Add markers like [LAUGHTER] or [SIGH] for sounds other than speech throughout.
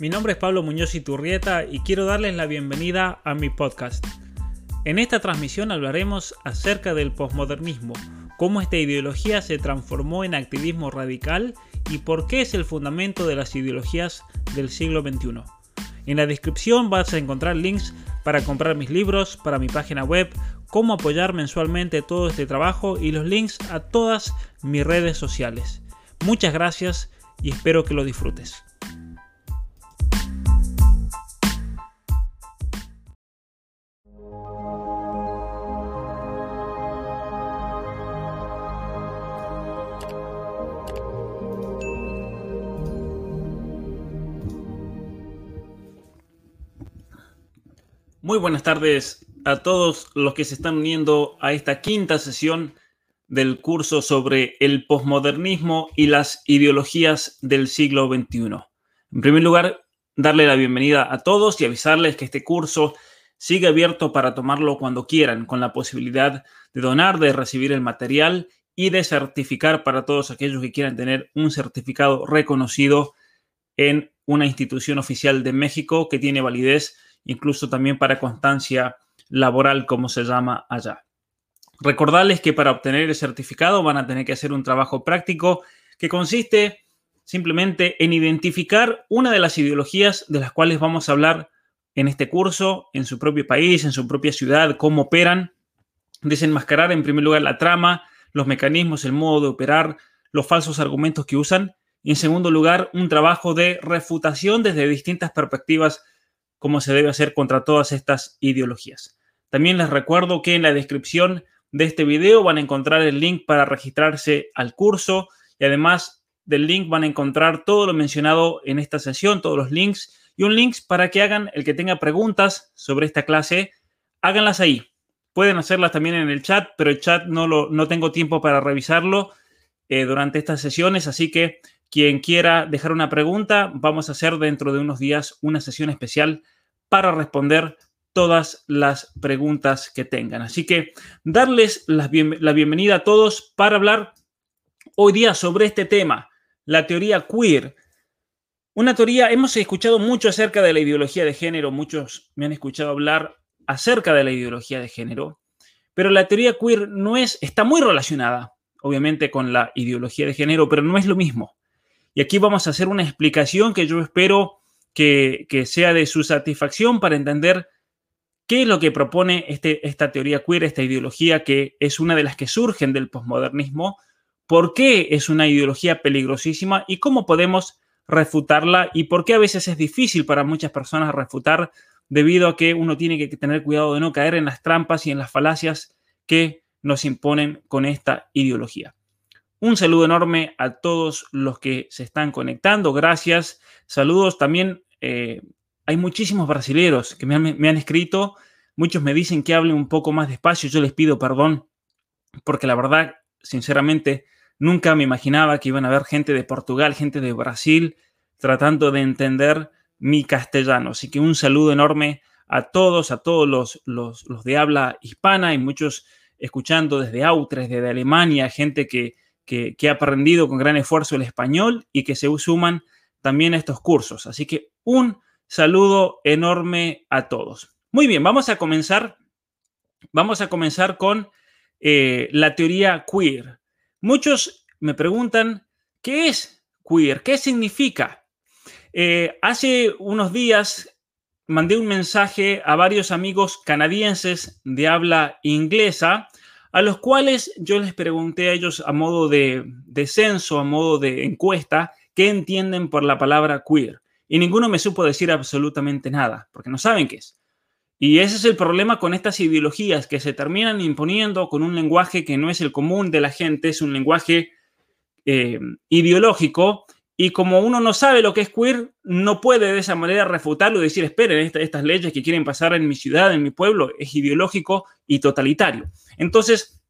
Mi nombre es Pablo Muñoz Iturrieta y quiero darles la bienvenida a mi podcast. En esta transmisión hablaremos acerca del posmodernismo, cómo esta ideología se transformó en activismo radical y por qué es el fundamento de las ideologías del siglo XXI. En la descripción vas a encontrar links para comprar mis libros, para mi página web, cómo apoyar mensualmente todo este trabajo y los links a todas mis redes sociales. Muchas gracias y espero que lo disfrutes. Muy buenas tardes a todos los que se están uniendo a esta quinta sesión del curso sobre el posmodernismo y las ideologías del siglo XXI. En primer lugar, darle la bienvenida a todos y avisarles que este curso sigue abierto para tomarlo cuando quieran, con la posibilidad de donar, de recibir el material y de certificar para todos aquellos que quieran tener un certificado reconocido en una institución oficial de México que tiene validez incluso también para constancia laboral, como se llama allá. Recordarles que para obtener el certificado van a tener que hacer un trabajo práctico que consiste simplemente en identificar una de las ideologías de las cuales vamos a hablar en este curso, en su propio país, en su propia ciudad, cómo operan, desenmascarar en primer lugar la trama, los mecanismos, el modo de operar, los falsos argumentos que usan, y en segundo lugar un trabajo de refutación desde distintas perspectivas cómo se debe hacer contra todas estas ideologías. También les recuerdo que en la descripción de este video van a encontrar el link para registrarse al curso y además del link van a encontrar todo lo mencionado en esta sesión, todos los links y un link para que hagan el que tenga preguntas sobre esta clase, háganlas ahí. Pueden hacerlas también en el chat, pero el chat no, lo, no tengo tiempo para revisarlo eh, durante estas sesiones, así que quien quiera dejar una pregunta, vamos a hacer dentro de unos días una sesión especial para responder todas las preguntas que tengan. Así que darles la, bienvenida a todos para hablar hoy día sobre este tema, la teoría queer. Una teoría, hemos escuchado mucho acerca de la ideología de género, muchos me han escuchado hablar acerca de la ideología de género, pero la teoría queer no es, está muy relacionada, obviamente, con la ideología de género, pero no es lo mismo. Y aquí vamos a hacer una explicación que yo espero que, sea de su satisfacción para entender qué es lo que propone este, esta teoría queer, esta ideología que es una de las que surgen del posmodernismo, por qué es una ideología peligrosísima y cómo podemos refutarla y por qué a veces es difícil para muchas personas refutar debido a que uno tiene que tener cuidado de no caer en las trampas y en las falacias que nos imponen con esta ideología. Un saludo enorme a todos los que se están conectando. Gracias. Saludos también. Eh, hay muchísimos brasileños que me han, escrito. Muchos me dicen que hable un poco más despacio. Yo les pido perdón porque la verdad, sinceramente, nunca me imaginaba que iban a haber gente de Portugal, gente de Brasil, tratando de entender mi castellano. Así que un saludo enorme a todos, a todos los, los, los de habla hispana y muchos escuchando desde Autres, desde Alemania, gente que que, ha aprendido con gran esfuerzo el español y que se suman también a estos cursos. Así que un saludo enorme a todos. Muy bien, vamos a comenzar. Vamos a comenzar con eh, la teoría queer. Muchos me preguntan, ¿qué es queer? ¿Qué significa? Eh, hace unos días mandé un mensaje a varios amigos canadienses de habla inglesa a los cuales yo les pregunté a ellos a modo de, censo, a modo de encuesta, qué entienden por la palabra queer. Y ninguno me supo decir absolutamente nada, porque no saben qué es. Y ese es el problema con estas ideologías que se terminan imponiendo con un lenguaje que no es el común de la gente, es un lenguaje eh, ideológico y como uno no sabe lo que es queer, no puede de esa manera refutarlo y decir, esperen, estas leyes que quieren pasar en mi ciudad, en mi pueblo, es ideológico y totalitario. Entonces,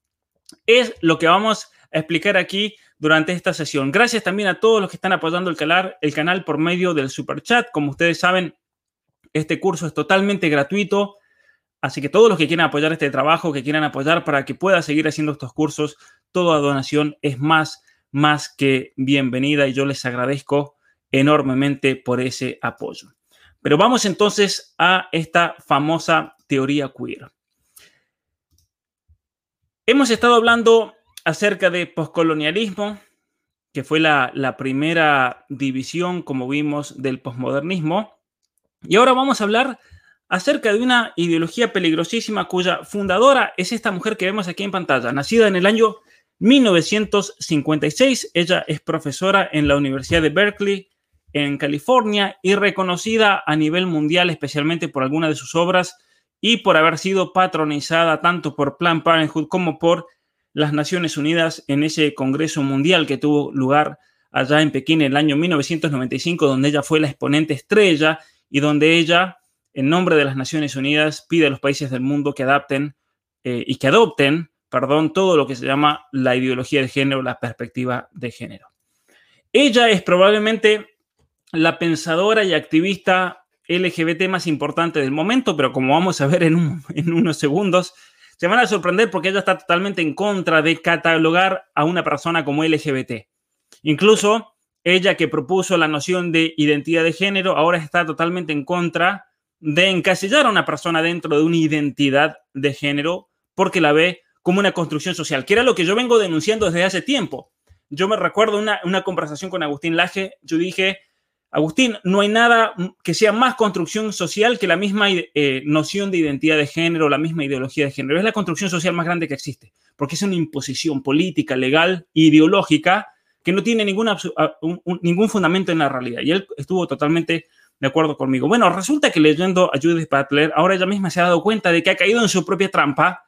es lo que vamos a explicar aquí durante esta sesión. Gracias también a todos los que están apoyando el canal, el canal por medio del super chat. Como ustedes saben, este curso es totalmente gratuito. Así que todos los que quieran apoyar este trabajo, que quieran apoyar para que pueda seguir haciendo estos cursos, toda donación es más más que bienvenida y yo les agradezco enormemente por ese apoyo. Pero vamos entonces a esta famosa teoría queer. Hemos estado hablando acerca de poscolonialismo, que fue la, la, primera división, como vimos, del posmodernismo. Y ahora vamos a hablar acerca de una ideología peligrosísima cuya fundadora es esta mujer que vemos aquí en pantalla, nacida en el año 1956. Ella es profesora en la Universidad de Berkeley, en California, y reconocida a nivel mundial, especialmente por algunas de sus obras y por haber sido patronizada tanto por Planned Parenthood como por las Naciones Unidas en ese Congreso Mundial que tuvo lugar allá en Pekín en el año 1995, donde ella fue la exponente estrella y donde ella, en nombre de las Naciones Unidas, pide a los países del mundo que adapten eh, y que adopten, perdón, todo lo que se llama la ideología de género, la perspectiva de género. Ella es probablemente la pensadora y activista LGBT más importante del momento, pero como vamos a ver en, [LAUGHS] en unos segundos, se van a sorprender porque ella está totalmente en contra de catalogar a una persona como LGBT. Incluso ella que propuso la noción de identidad de género ahora está totalmente en contra de encasillar a una persona dentro de una identidad de género porque la ve como una construcción social, que era lo que yo vengo denunciando desde hace tiempo. Yo me recuerdo una, una conversación con Agustín Laje, yo dije, Agustín, no hay nada que sea más construcción social que la misma eh, noción de identidad de género, la misma ideología de género. Es la construcción social más grande que existe, porque es una imposición política, legal, ideológica, que no tiene ninguna, ningún fundamento en la realidad. Y él estuvo totalmente de acuerdo conmigo. Bueno, resulta que leyendo a Judith Butler, ahora ella misma se ha dado cuenta de que ha caído en su propia trampa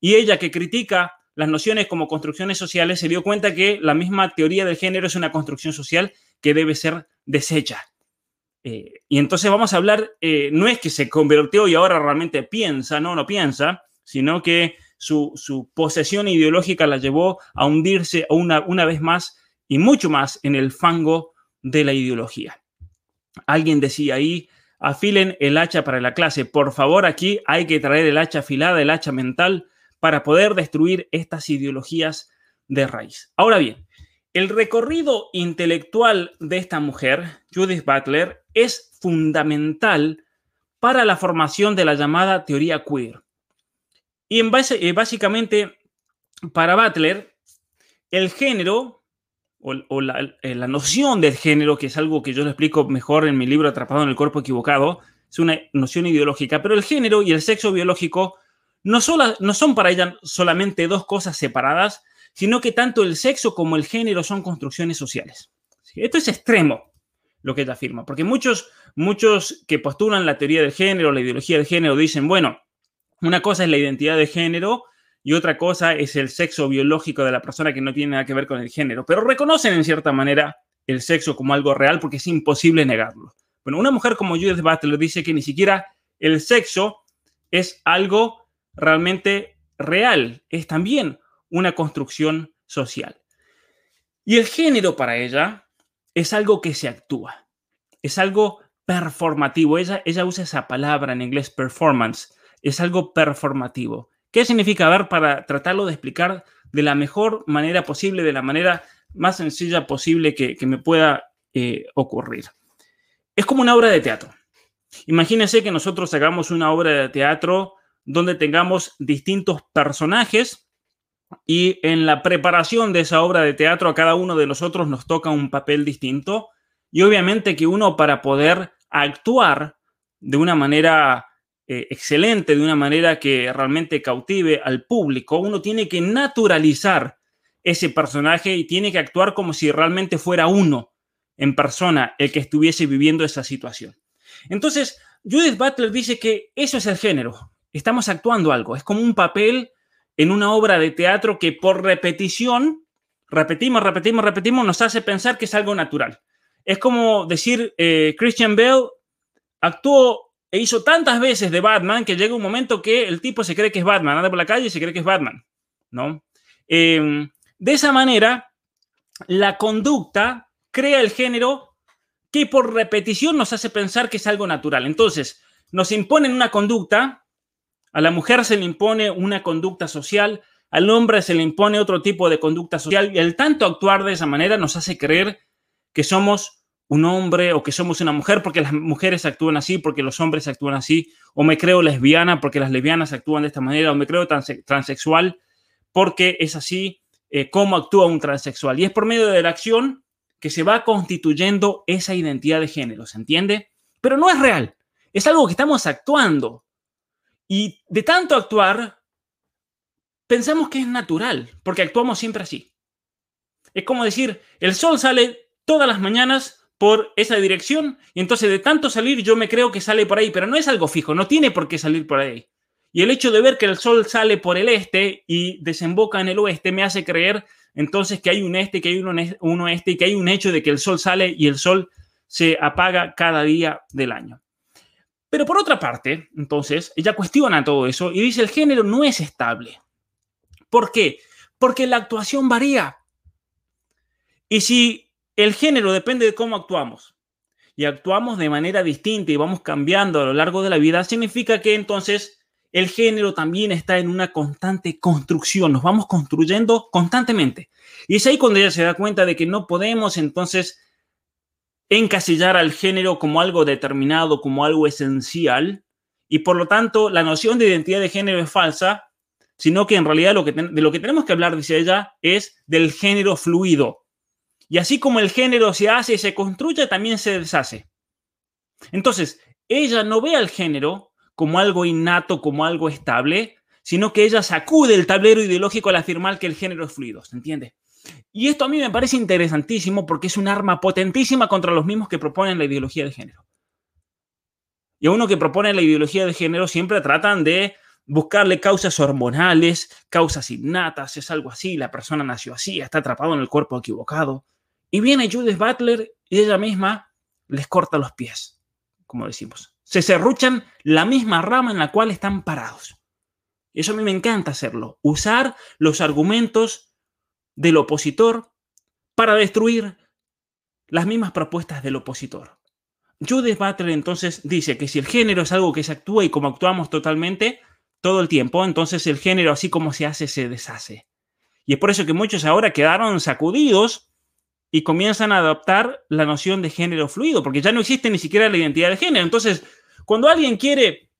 y ella que critica las nociones como construcciones sociales se dio cuenta que la misma teoría del género es una construcción social que debe ser deshecha. Eh, y entonces vamos a hablar, eh, no es que se convirtió y ahora realmente piensa, no, no piensa, sino que su, posesión ideológica la llevó a hundirse una, una vez más y mucho más en el fango de la ideología. Alguien decía ahí, afilen el hacha para la clase. Por favor, aquí hay que traer el hacha afilada, el hacha mental, para poder destruir estas ideologías de raíz. Ahora bien, el recorrido intelectual de esta mujer, Judith Butler, es fundamental para la formación de la llamada teoría queer. Y en base, eh, básicamente, para Butler, el género o, eh, la, noción del género, que es algo que yo le explico mejor en mi libro Atrapado en el cuerpo equivocado, es una noción ideológica, pero el género y el sexo biológico no, son para ella solamente dos cosas separadas, sino que tanto el sexo como el género son construcciones sociales. Esto es extremo, lo que ella afirma, porque muchos, muchos que postulan la teoría del género, la ideología del género, dicen, bueno, una cosa es la identidad de género y otra cosa es el sexo biológico de la persona que no tiene nada que ver con el género, pero reconocen en cierta manera el sexo como algo real porque es imposible negarlo. Bueno, una mujer como Judith Butler dice que ni siquiera el sexo es algo realmente real, es también una construcción social. Y el género para ella es algo que se actúa, es algo performativo. Ella, ella usa esa palabra en inglés, performance, es algo performativo. ¿Qué significa? A ver, para tratarlo de explicar de la mejor manera posible, de la manera más sencilla posible que, me pueda eh, ocurrir. Es como una obra de teatro. Imagínense que nosotros hagamos una obra de teatro donde tengamos distintos personajes y en la preparación de esa obra de teatro a cada uno de nosotros nos toca un papel distinto y obviamente que uno para poder actuar de una manera eh, excelente, de una manera que realmente cautive al público, uno tiene que naturalizar ese personaje y tiene que actuar como si realmente fuera uno en persona el que estuviese viviendo esa situación. Entonces, Judith Butler dice que eso es el género, estamos actuando algo, es como un papel en una obra de teatro que por repetición, repetimos, repetimos, repetimos, nos hace pensar que es algo natural. Es como decir, eh, Christian Bale actuó e hizo tantas veces de Batman que llega un momento que el tipo se cree que es Batman, anda por la calle y se cree que es Batman, ¿no? Em, de esa manera, la conducta crea el género que por repetición nos hace pensar que es algo natural. Entonces, nos imponen una conducta a la mujer se le impone una conducta social, al hombre se le impone otro tipo de conducta social y el tanto actuar de esa manera nos hace creer que somos un hombre o que somos una mujer porque las mujeres actúan así, porque los hombres actúan así, o me creo lesbiana porque las lesbianas actúan de esta manera, o me creo transexual porque es así eh, como actúa un transexual. Y es por medio de la acción que se va constituyendo esa identidad de género, ¿se entiende? Pero no es real, es algo que estamos actuando. Y de tanto actuar, pensamos que es natural, porque actuamos siempre así. Es como decir, el sol sale todas las mañanas por esa dirección y entonces de tanto salir yo me creo que sale por ahí, pero no es algo fijo, no tiene por qué salir por ahí. Y el hecho de ver que el sol sale por el este y desemboca en el oeste me hace creer entonces que hay un este, que hay un oeste y que hay un hecho de que el sol sale y el sol se apaga cada día del año. Pero por otra parte, entonces, ella cuestiona todo eso y dice el género no es estable. ¿Por qué? Porque la actuación varía. Y si el género depende de cómo actuamos y actuamos de manera distinta y vamos cambiando a lo largo de la vida, significa que entonces el género también está en una constante construcción, nos vamos construyendo constantemente. Y es ahí cuando ella se da cuenta de que no podemos entonces encasillar al género como algo determinado, como algo esencial, y por lo tanto la noción de identidad de género es falsa, sino que en realidad de lo que tenemos que hablar, dice ella, es del género fluido, y así como el género se hace y se construye, también se deshace. Entonces, ella no ve al género como algo innato, como algo estable, sino que ella sacude el tablero ideológico al afirmar que el género es fluido, ¿se entiende? Y esto a mí me parece interesantísimo porque es un arma potentísima contra los mismos que proponen la ideología de género. Y a uno que propone la ideología de género siempre tratan de buscarle causas hormonales, causas innatas, es algo así, la persona nació así, está atrapado en el cuerpo equivocado. Y viene Judith Butler y ella misma les corta los pies, como decimos. Se serruchan la misma rama en la cual están parados. Eso a mí me encanta hacerlo, usar los argumentos del opositor para destruir las mismas propuestas del opositor. Judith Butler entonces dice que si el género es algo que se actúa y como actuamos totalmente todo el tiempo, entonces el género así como se hace se deshace. Y es por eso que muchos ahora quedaron sacudidos y comienzan a adoptar la noción de género fluido, porque ya no existe ni siquiera la identidad de género. Entonces, cuando alguien quiere,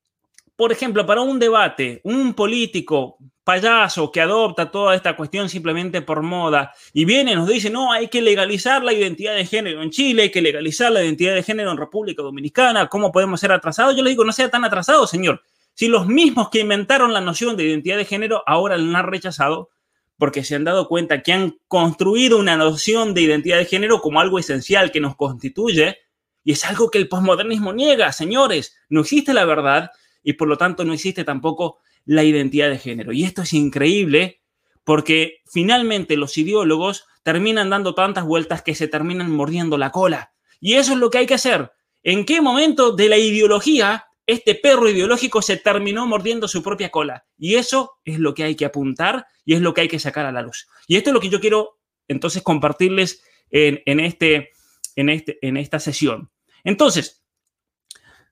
por ejemplo, para un debate, un político payaso que adopta toda esta cuestión simplemente por moda y viene y nos dice, no, hay que legalizar la identidad de género en Chile, hay que legalizar la identidad de género en República Dominicana, ¿cómo podemos ser atrasados? Yo le digo, no sea tan atrasado, señor. Si los mismos que inventaron la noción de identidad de género ahora la han rechazado, porque se han dado cuenta que han construido una noción de identidad de género como algo esencial que nos constituye, y es algo que el posmodernismo niega, señores. No existe la verdad y por lo tanto no existe tampoco la identidad de género. Y esto es increíble porque finalmente los ideólogos terminan dando tantas vueltas que se terminan mordiendo la cola. Y eso es lo que hay que hacer. ¿En qué momento de la ideología este perro ideológico se terminó mordiendo su propia cola. Y eso es lo que hay que apuntar y es lo que hay que sacar a la luz. Y esto es lo que yo quiero entonces compartirles en, este, en, este, en esta sesión. Entonces,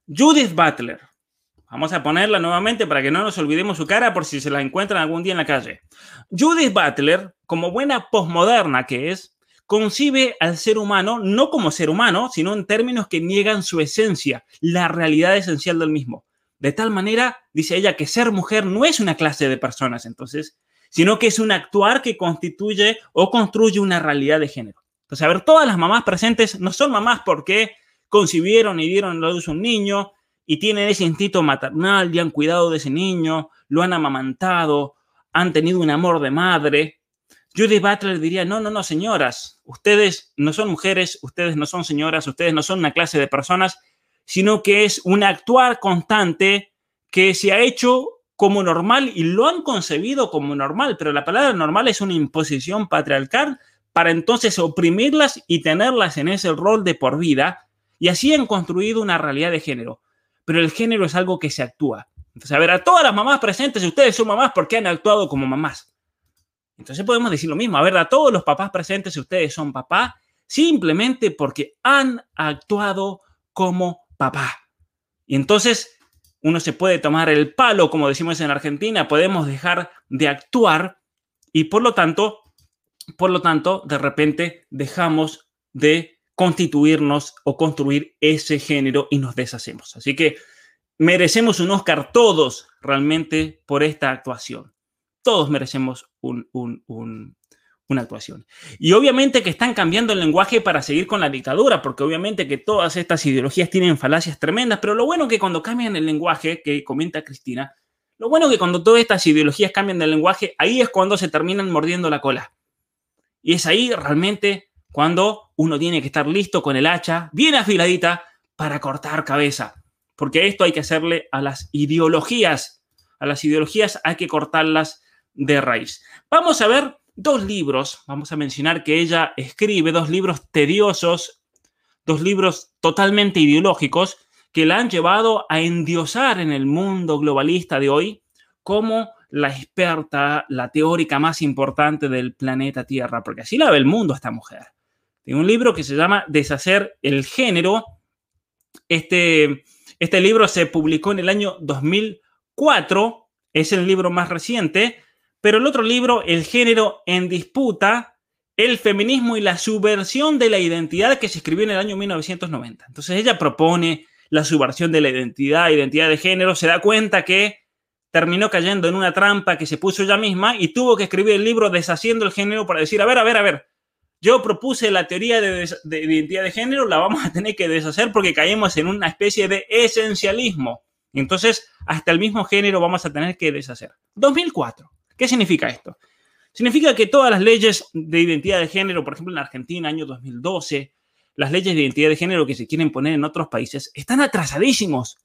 Judith Butler. Vamos a ponerla nuevamente para que no nos olvidemos su cara por si se la encuentran algún día en la calle. Judith Butler, como buena posmoderna que es, concibe al ser humano no como ser humano, sino en términos que niegan su esencia, la realidad esencial del mismo. De tal manera, dice ella, que ser mujer no es una clase de personas, entonces, sino que es un actuar que constituye o construye una realidad de género. Entonces, a ver, todas las mamás presentes no son mamás porque concibieron y dieron a luz un niño y tienen ese instinto maternal y han cuidado de ese niño, lo han amamantado, han tenido un amor de madre, Judy Butler diría, no, no, no, señoras, ustedes no son mujeres, ustedes no son señoras, ustedes no son una clase de personas, sino que es un actuar constante que se ha hecho como normal y lo han concebido como normal, pero la palabra normal es una imposición patriarcal para entonces oprimirlas y tenerlas en ese rol de por vida, y así han construido una realidad de género. Pero el género es algo que se actúa. Entonces, a ver, a todas las mamás presentes, ustedes son mamás porque han actuado como mamás. Entonces podemos decir lo mismo, a ver, a todos los papás presentes, ustedes son papá, simplemente porque han actuado como papá. Y entonces uno se puede tomar el palo, como decimos en Argentina, podemos dejar de actuar y por lo tanto, por lo tanto, de repente dejamos de constituirnos o construir ese género y nos deshacemos. Así que merecemos un Oscar todos realmente por esta actuación. Todos merecemos un, una actuación. Y obviamente que están cambiando el lenguaje para seguir con la dictadura, porque obviamente que todas estas ideologías tienen falacias tremendas, pero lo bueno que cuando cambian el lenguaje, que comenta Cristina, lo bueno que cuando todas estas ideologías cambian de lenguaje, ahí es cuando se terminan mordiendo la cola. Y es ahí realmente cuando uno tiene que estar listo con el hacha bien afiladita para cortar cabeza. Porque esto hay que hacerle a las ideologías. A las ideologías hay que cortarlas de raíz. Vamos a ver dos libros, vamos a mencionar que ella escribe dos libros tediosos, dos libros totalmente ideológicos que la han llevado a endiosar en el mundo globalista de hoy como la experta, la teórica más importante del planeta Tierra, porque así la ve el mundo esta mujer. Tiene un libro que se llama Deshacer el género. Este, este libro se publicó en el año 2004, es el libro más reciente, pero el otro libro, El género en disputa, el feminismo y la subversión de la identidad, que se escribió en el año 1990. Entonces ella propone la subversión de la identidad, identidad de género, se da cuenta que terminó cayendo en una trampa que se puso ella misma y tuvo que escribir el libro Deshaciendo el género para decir, a ver, a ver, a ver, yo propuse la teoría de, de, identidad de género, la vamos a tener que deshacer porque caemos en una especie de esencialismo. Entonces, hasta el mismo género vamos a tener que deshacer. 2004. ¿Qué significa esto? Significa que todas las leyes de identidad de género, por ejemplo en Argentina, año 2012, las leyes de identidad de género que se quieren poner en otros países, están atrasadísimos.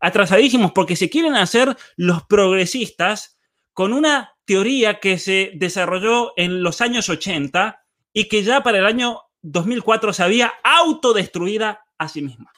Atrasadísimos porque se quieren hacer los progresistas con una teoría que se desarrolló en los años 80 y que ya para el año 2004 se había autodestruida a sí misma.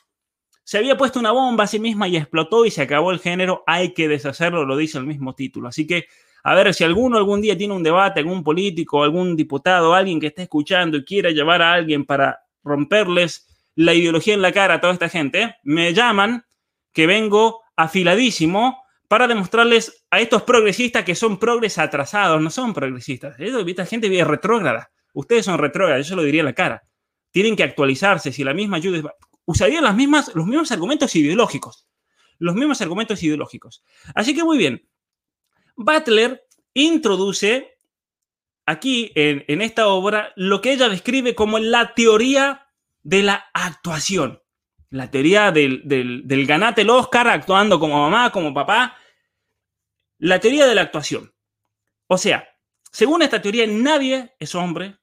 Se había puesto una bomba a sí misma y explotó y se acabó el género. Hay que deshacerlo, lo dice el mismo título. Así que a ver, si alguno algún día tiene un debate, algún político, algún diputado, alguien que esté escuchando y quiera llevar a alguien para romperles la ideología en la cara a toda esta gente, me llaman que vengo afiladísimo para demostrarles a estos progresistas que son progres atrasados, no son progresistas. Esta gente viene retrógrada. Ustedes son retrógradas, yo se lo diría en la cara. Tienen que actualizarse. Si la misma ayuda usaría las mismas, los mismos argumentos ideológicos. Los mismos argumentos ideológicos. Así que muy bien. Butler introduce aquí en, esta obra lo que ella describe como la teoría de la actuación. La teoría del, del, ganate el Oscar actuando como mamá, como papá. La teoría de la actuación. O sea, según esta teoría, nadie es hombre.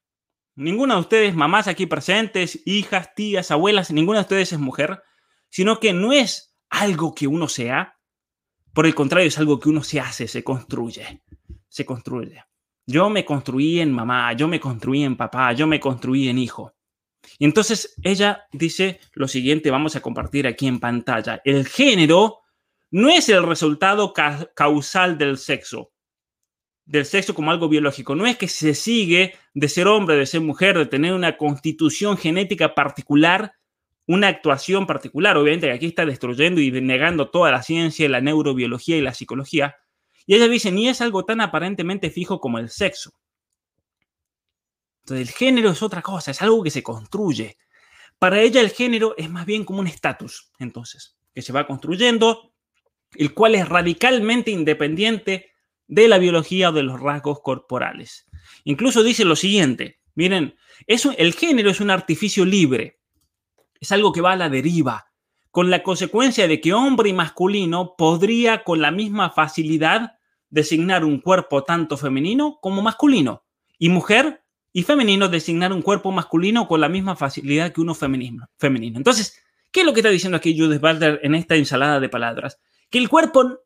Ninguna de ustedes, mamás aquí presentes, hijas, tías, abuelas, ninguna de ustedes es mujer, sino que no es algo que uno sea, por el contrario, es algo que uno se hace, se construye, se construye. Yo me construí en mamá, yo me construí en papá, yo me construí en hijo. Y entonces ella dice lo siguiente, vamos a compartir aquí en pantalla. El género no es el resultado causal del sexo, del sexo como algo biológico. No es que se sigue de ser hombre, de ser mujer, de tener una constitución genética particular una actuación particular. Obviamente aquí está destruyendo y negando toda la ciencia, la neurobiología y la psicología. Y ella dice, ni es algo tan aparentemente fijo como el sexo. Entonces el género es otra cosa, es algo que se construye. Para ella el género es más bien como un estatus, entonces, que se va construyendo, el cual es radicalmente independiente de la biología o de los rasgos corporales. Incluso dice lo siguiente, miren, eso, el género es un artificio libre, es algo que va a la deriva, con la consecuencia de que hombre y masculino podría con la misma facilidad designar un cuerpo tanto femenino como masculino, y mujer y femenino designar un cuerpo masculino con la misma facilidad que uno femenino. femenino. Entonces, ¿qué es lo que está diciendo aquí Judith Butler en esta ensalada de palabras? Que el cuerpo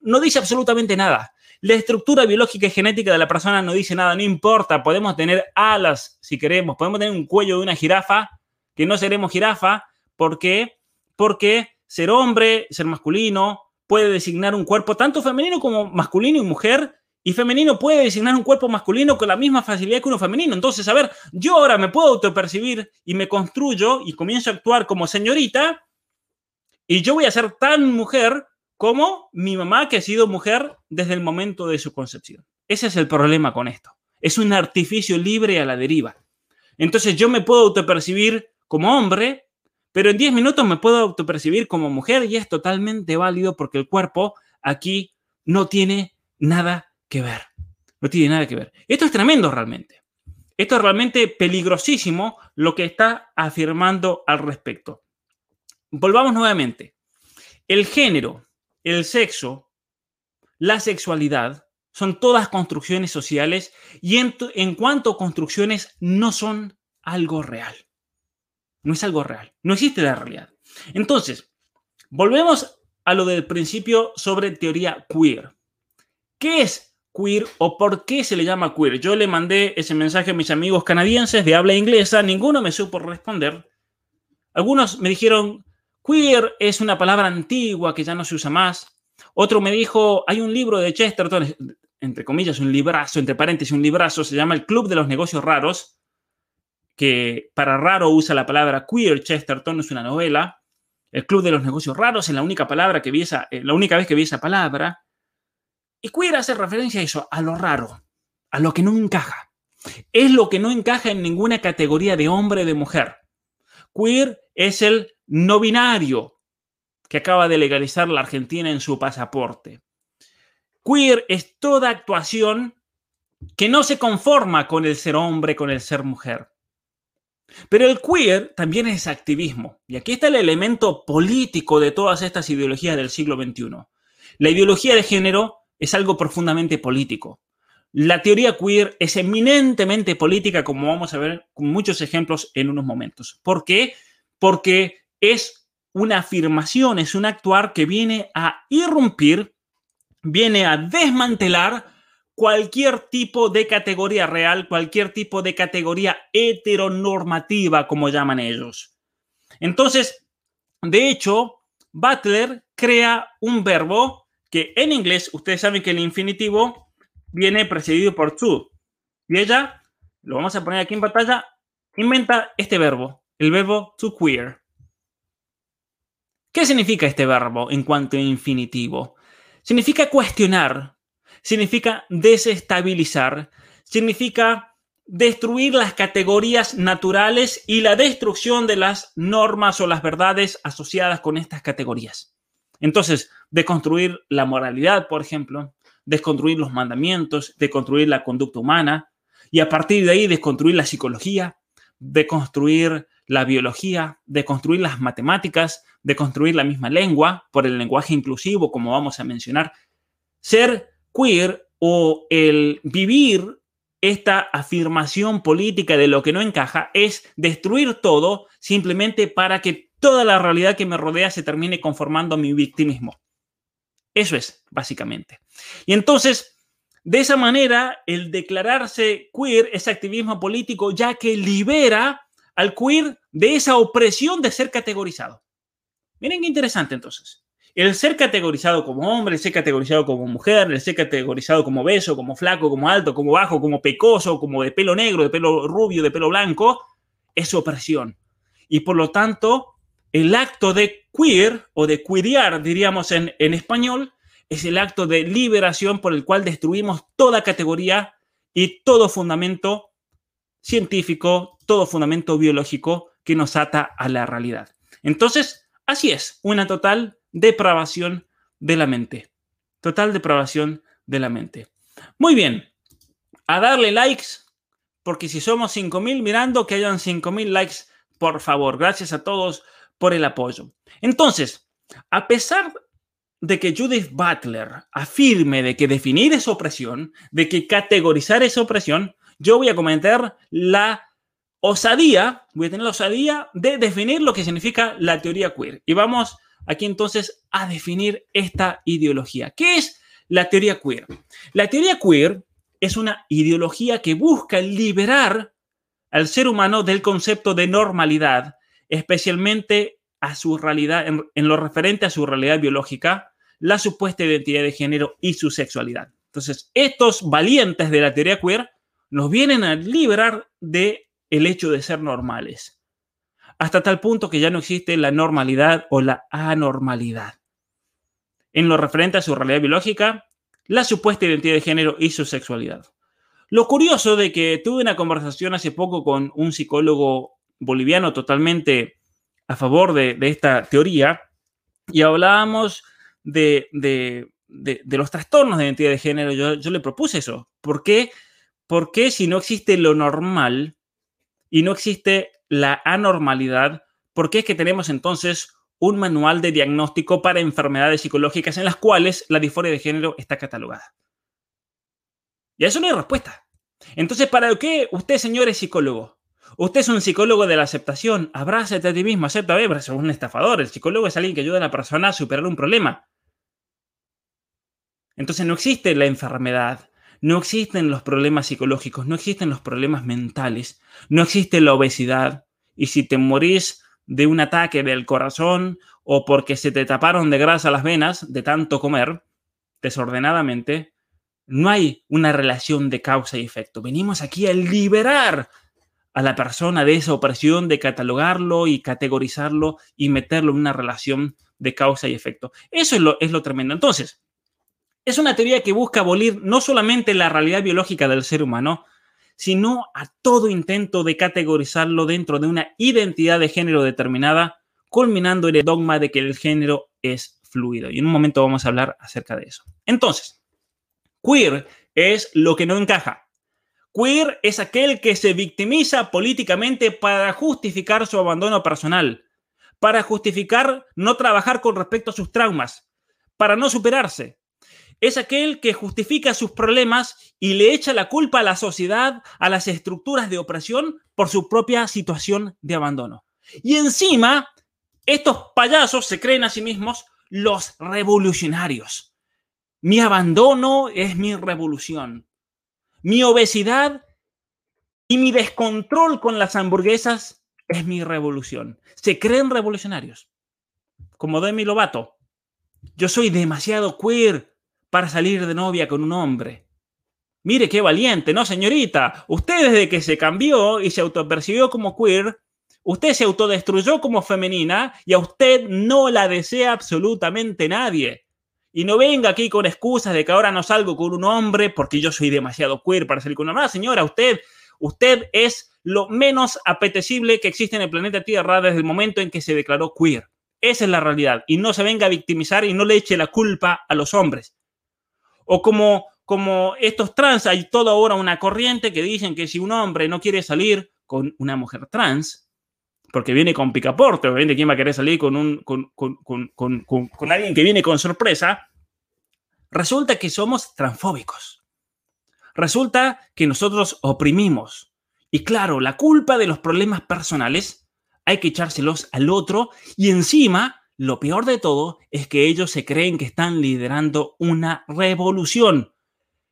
no dice absolutamente nada. La estructura biológica y genética de la persona no dice nada, no importa. Podemos tener alas si queremos, podemos tener un cuello de una jirafa que no seremos jirafa. ¿Por qué? Porque ser hombre, ser masculino, puede designar un cuerpo tanto femenino como masculino y mujer, y femenino puede designar un cuerpo masculino con la misma facilidad que uno femenino. Entonces, a ver, yo ahora me puedo autopercibir y me construyo y comienzo a actuar como señorita, y yo voy a ser tan mujer como mi mamá que ha sido mujer desde el momento de su concepción. Ese es el problema con esto. Es un artificio libre a la deriva. Entonces yo me puedo autopercibir como hombre, pero en 10 minutos me puedo autopercibir como mujer y es totalmente válido porque el cuerpo aquí no tiene nada que ver. No tiene nada que ver. Esto es tremendo realmente. Esto es realmente peligrosísimo lo que está afirmando al respecto. Volvamos nuevamente. El género, el sexo, la sexualidad son todas construcciones sociales y en, cuanto a construcciones no son algo real. No es algo real. No existe la realidad. Entonces, volvemos a lo del principio sobre teoría queer. ¿Qué es queer o por qué se le llama queer? Yo le mandé ese mensaje a mis amigos canadienses de habla inglesa, ninguno me supo responder. Algunos me dijeron, queer es una palabra antigua que ya no se usa más. Otro me dijo, hay un libro de Chesterton, entre comillas, un librazo, entre paréntesis, un librazo, se llama El Club de los Negocios Raros, que para raro usa la palabra queer, Chesterton es una novela. El Club de los Negocios Raros es la única palabra que vi esa, eh, la única vez que vi esa palabra. Y queer hace referencia a eso, a lo raro, a lo que no encaja. Es lo que no encaja en ninguna categoría de hombre o de mujer. Queer es el no binario que acaba de legalizar la Argentina en su pasaporte. Queer es toda actuación que no se conforma con el ser hombre, con el ser mujer. Pero el queer también es activismo. Y aquí está el elemento político de todas estas ideologías del siglo XXI. La ideología de género es algo profundamente político. La teoría queer es eminentemente política, como vamos a ver con muchos ejemplos en unos momentos. ¿Por qué? Porque es una afirmación, es un actuar que viene a irrumpir, viene a desmantelar cualquier tipo de categoría real, cualquier tipo de categoría heteronormativa, como llaman ellos. Entonces, de hecho, Butler crea un verbo que en inglés, ustedes saben que el infinitivo viene precedido por to. Y ella, lo vamos a poner aquí en pantalla, inventa este verbo, el verbo to queer. ¿Qué significa este verbo en cuanto a infinitivo? Significa cuestionar, significa desestabilizar, significa destruir las categorías naturales y la destrucción de las normas o las verdades asociadas con estas categorías. Entonces, deconstruir la moralidad, por ejemplo, desconstruir los mandamientos, deconstruir la conducta humana y a partir de ahí desconstruir la psicología, deconstruir la biología, deconstruir las matemáticas, deconstruir la misma lengua por el lenguaje inclusivo, como vamos a mencionar. Ser queer o el vivir esta afirmación política de lo que no encaja es destruir todo simplemente para que toda la realidad que me rodea se termine conformando mi victimismo. Eso es, básicamente. Y entonces, de esa manera, el declararse queer es activismo político ya que libera al queer de esa opresión de ser categorizado. Miren qué interesante entonces. El ser categorizado como hombre, el ser categorizado como mujer, el ser categorizado como beso, como flaco, como alto, como bajo, como pecoso, como de pelo negro, de pelo rubio, de pelo blanco, es opresión. Y por lo tanto, el acto de queer o de queerear, diríamos en, en español, es el acto de liberación por el cual destruimos toda categoría y todo fundamento científico, todo fundamento biológico que nos ata a la realidad. Entonces, así es, una total depravación de la mente. Total depravación de la mente. Muy bien, a darle likes, porque si somos 5.000 mirando, que hayan 5.000 likes, por favor. Gracias a todos por el apoyo. Entonces, a pesar de que Judith Butler afirme de que definir es opresión, de que categorizar es opresión, yo voy a comentar la osadía, voy a tener la osadía de definir lo que significa la teoría queer. Y vamos aquí entonces a definir esta ideología. ¿Qué es la teoría queer? La teoría queer es una ideología que busca liberar al ser humano del concepto de normalidad, especialmente a su realidad, en, lo referente a su realidad biológica, la supuesta identidad de género y su sexualidad. Entonces, estos valientes de la teoría queer nos vienen a liberar de el hecho de ser normales hasta tal punto que ya no existe la normalidad o la anormalidad. En lo referente a su realidad biológica, la supuesta identidad de género y su sexualidad. Lo curioso de que tuve una conversación hace poco con un psicólogo boliviano totalmente a favor de, esta teoría y hablábamos de, los trastornos de identidad de género. Yo, le propuse eso. ¿Por qué? Porque si no existe lo normal y no existe la anormalidad, ¿por qué es que tenemos entonces un manual de diagnóstico para enfermedades psicológicas en las cuales la disforia de género está catalogada? Y a eso no hay respuesta. Entonces, ¿para qué usted, señor, es psicólogo? Usted es un psicólogo de la aceptación. Abrázate a ti mismo, acepta, a es un estafador. El psicólogo es alguien que ayuda a la persona a superar un problema. Entonces no existe la enfermedad, no existen los problemas psicológicos, no existen los problemas mentales, no existe la obesidad. Y si te morís de un ataque del corazón o porque se te taparon de grasa las venas de tanto comer desordenadamente, no hay una relación de causa y efecto. Venimos aquí a liberar a la persona de esa opresión, de catalogarlo y categorizarlo y meterlo en una relación de causa y efecto. Eso es lo, es lo tremendo. Entonces, es una teoría que busca abolir no solamente la realidad biológica del ser humano, sino a todo intento de categorizarlo dentro de una identidad de género determinada, culminando en el dogma de que el género es fluido. Y en un momento vamos a hablar acerca de eso. Entonces, Queer es lo que no encaja. Queer es aquel que se victimiza políticamente para justificar su abandono personal, para justificar no trabajar con respecto a sus traumas, para no superarse. Es aquel que justifica sus problemas y le echa la culpa a la sociedad, a las estructuras de opresión por su propia situación de abandono. Y encima, estos payasos se creen a sí mismos los revolucionarios. Mi abandono es mi revolución. Mi obesidad y mi descontrol con las hamburguesas es mi revolución. Se creen revolucionarios. Como Demi Lovato. Yo soy demasiado queer para salir de novia con un hombre. Mire qué valiente, ¿no, señorita? Usted desde que se cambió y se autopercibió como queer, usted se autodestruyó como femenina y a usted no la desea absolutamente nadie. Y no venga aquí con excusas de que ahora no salgo con un hombre porque yo soy demasiado queer para salir con una No, señora, usted, usted es lo menos apetecible que existe en el planeta Tierra desde el momento en que se declaró queer. Esa es la realidad. Y no se venga a victimizar y no le eche la culpa a los hombres. O como, como estos trans, hay toda ahora una corriente que dicen que si un hombre no quiere salir con una mujer trans, porque viene con picaporte, obviamente, ¿quién va a querer salir con, un, con, con, alguien que viene con sorpresa? Resulta que somos transfóbicos. Resulta que nosotros oprimimos. Y claro, la culpa de los problemas personales hay que echárselos al otro y encima, lo peor de todo es que ellos se creen que están liderando una revolución,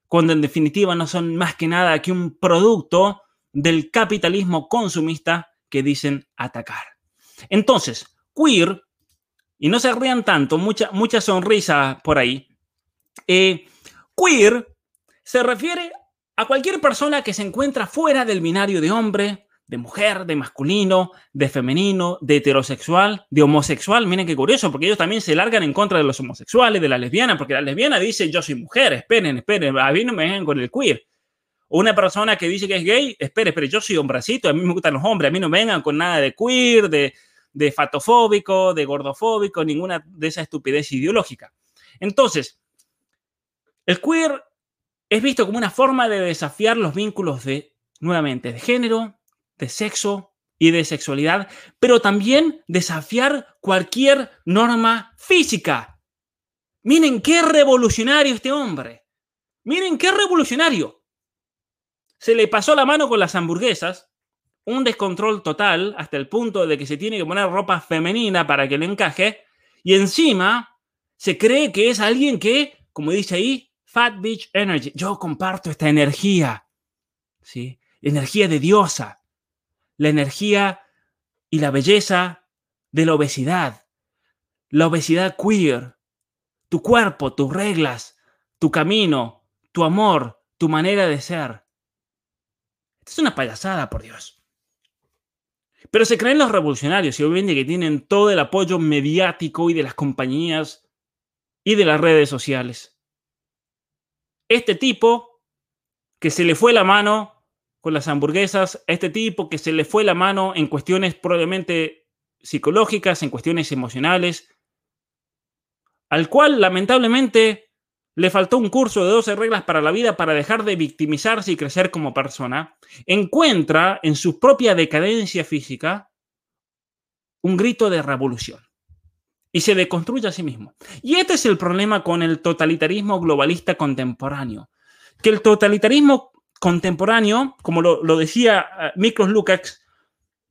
cuando en definitiva no son más que nada que un producto del capitalismo consumista que dicen atacar. Entonces, queer, y no se rían tanto, mucha, mucha sonrisa por ahí, eh, queer se refiere a cualquier persona que se encuentra fuera del binario de hombre, de mujer, de masculino, de femenino, de heterosexual, de homosexual. Miren qué curioso, porque ellos también se largan en contra de los homosexuales, de la lesbiana, porque la lesbiana dice yo soy mujer, esperen, esperen, a mí no me vengan con el queer una persona que dice que es gay, espere, espere, yo soy hombracito, a mí me gustan los hombres, a mí no me vengan con nada de queer, de, de fatofóbico, de gordofóbico, ninguna de esa estupidez ideológica. Entonces, el queer es visto como una forma de desafiar los vínculos de, nuevamente, de género, de sexo y de sexualidad, pero también desafiar cualquier norma física. Miren qué revolucionario este hombre. Miren qué revolucionario se le pasó la mano con las hamburguesas, un descontrol total hasta el punto de que se tiene que poner ropa femenina para que le encaje, y encima se cree que es alguien que, como dice ahí, Fat Beach Energy, yo comparto esta energía, ¿sí? Energía de diosa, la energía y la belleza de la obesidad, la obesidad queer, tu cuerpo, tus reglas, tu camino, tu amor, tu manera de ser. Es una payasada, por Dios. Pero se creen los revolucionarios y obviamente que tienen todo el apoyo mediático y de las compañías y de las redes sociales. Este tipo que se le fue la mano con las hamburguesas a este tipo que se le fue la mano en cuestiones probablemente psicológicas, en cuestiones emocionales, al cual lamentablemente le faltó un curso de 12 reglas para la vida para dejar de victimizarse y crecer como persona, encuentra en su propia decadencia física un grito de revolución y se deconstruye a sí mismo. Y este es el problema con el totalitarismo globalista contemporáneo, que el totalitarismo contemporáneo, como lo, decía uh, Miklos Lukács,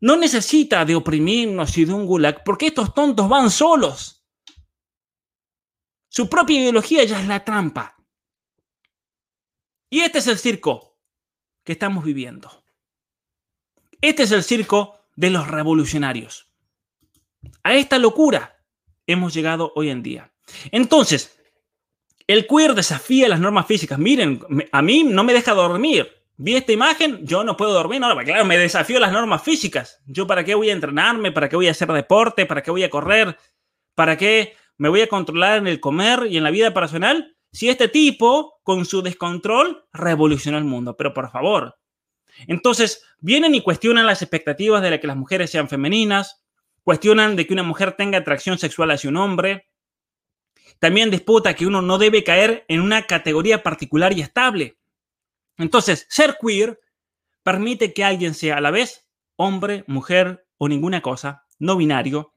no necesita de oprimirnos y de un gulag, porque estos tontos van solos. Su propia ideología ya es la trampa. Y este es el circo que estamos viviendo. Este es el circo de los revolucionarios. A esta locura hemos llegado hoy en día. Entonces, el queer desafía las normas físicas. Miren, a mí no me deja dormir. Vi esta imagen, yo no puedo dormir. No, claro, me desafío las normas físicas. ¿Yo para qué voy a entrenarme? ¿Para qué voy a hacer deporte? ¿Para qué voy a correr? ¿Para qué me voy a controlar en el comer y en la vida personal? Si este tipo, con su descontrol, revolucionó el mundo. Pero por favor. Entonces, vienen y cuestionan las expectativas de que las mujeres sean femeninas, cuestionan de que una mujer tenga atracción sexual hacia un hombre, también disputa que uno no debe caer en una categoría particular y estable. Entonces, ser queer permite que alguien sea a la vez hombre, mujer o ninguna cosa, no binario,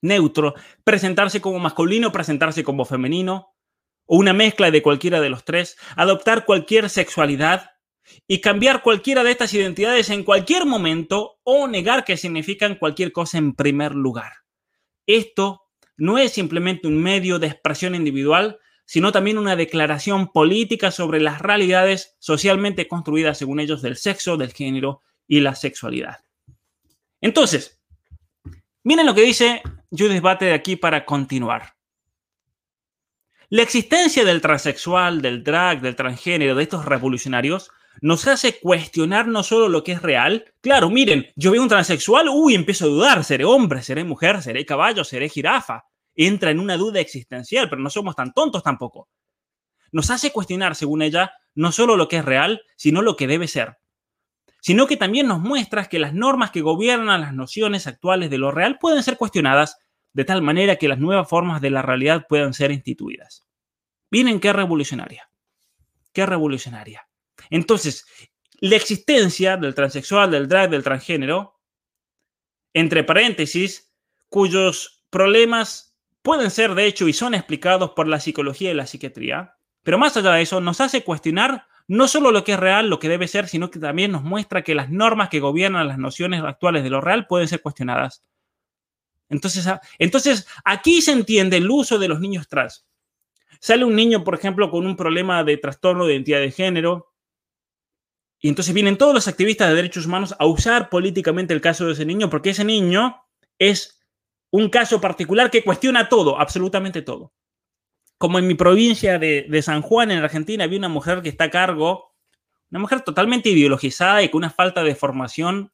neutro, presentarse como masculino, presentarse como femenino, o una mezcla de cualquiera de los tres, adoptar cualquier sexualidad y cambiar cualquiera de estas identidades en cualquier momento o negar que significan cualquier cosa en primer lugar. Esto no es simplemente un medio de expresión individual, sino también una declaración política sobre las realidades socialmente construidas, según ellos, del sexo, del género y la sexualidad. Entonces, miren lo que dice Judith Butler aquí para continuar. La existencia del transexual, del drag, del transgénero, de estos revolucionarios, nos hace cuestionar no solo lo que es real. Claro, miren, yo veo un transexual, uy, empiezo a dudar, seré hombre, seré mujer, seré caballo, seré jirafa. Entra en una duda existencial, pero no somos tan tontos tampoco. Nos hace cuestionar, según ella, no solo lo que es real, sino lo que debe ser. Sino que también nos muestra que las normas que gobiernan las nociones actuales de lo real pueden ser cuestionadas de tal manera que las nuevas formas de la realidad puedan ser instituidas. Miren qué revolucionaria. Qué revolucionaria. Entonces, la existencia del transexual, del drag, del transgénero, entre paréntesis, cuyos problemas pueden ser de hecho y son explicados por la psicología y la psiquiatría, pero más allá de eso, nos hace cuestionar no solo lo que es real, lo que debe ser, sino que también nos muestra que las normas que gobiernan las nociones actuales de lo real pueden ser cuestionadas. Entonces, entonces aquí se entiende el uso de los niños trans. Sale un niño, por ejemplo, con un problema de trastorno de identidad de género, y entonces vienen todos los activistas de derechos humanos a usar políticamente el caso de ese niño, porque ese niño es un caso particular que cuestiona todo, absolutamente todo. Como en mi provincia de, San Juan, en Argentina, había una mujer que está a cargo, una mujer totalmente ideologizada y con una falta de formación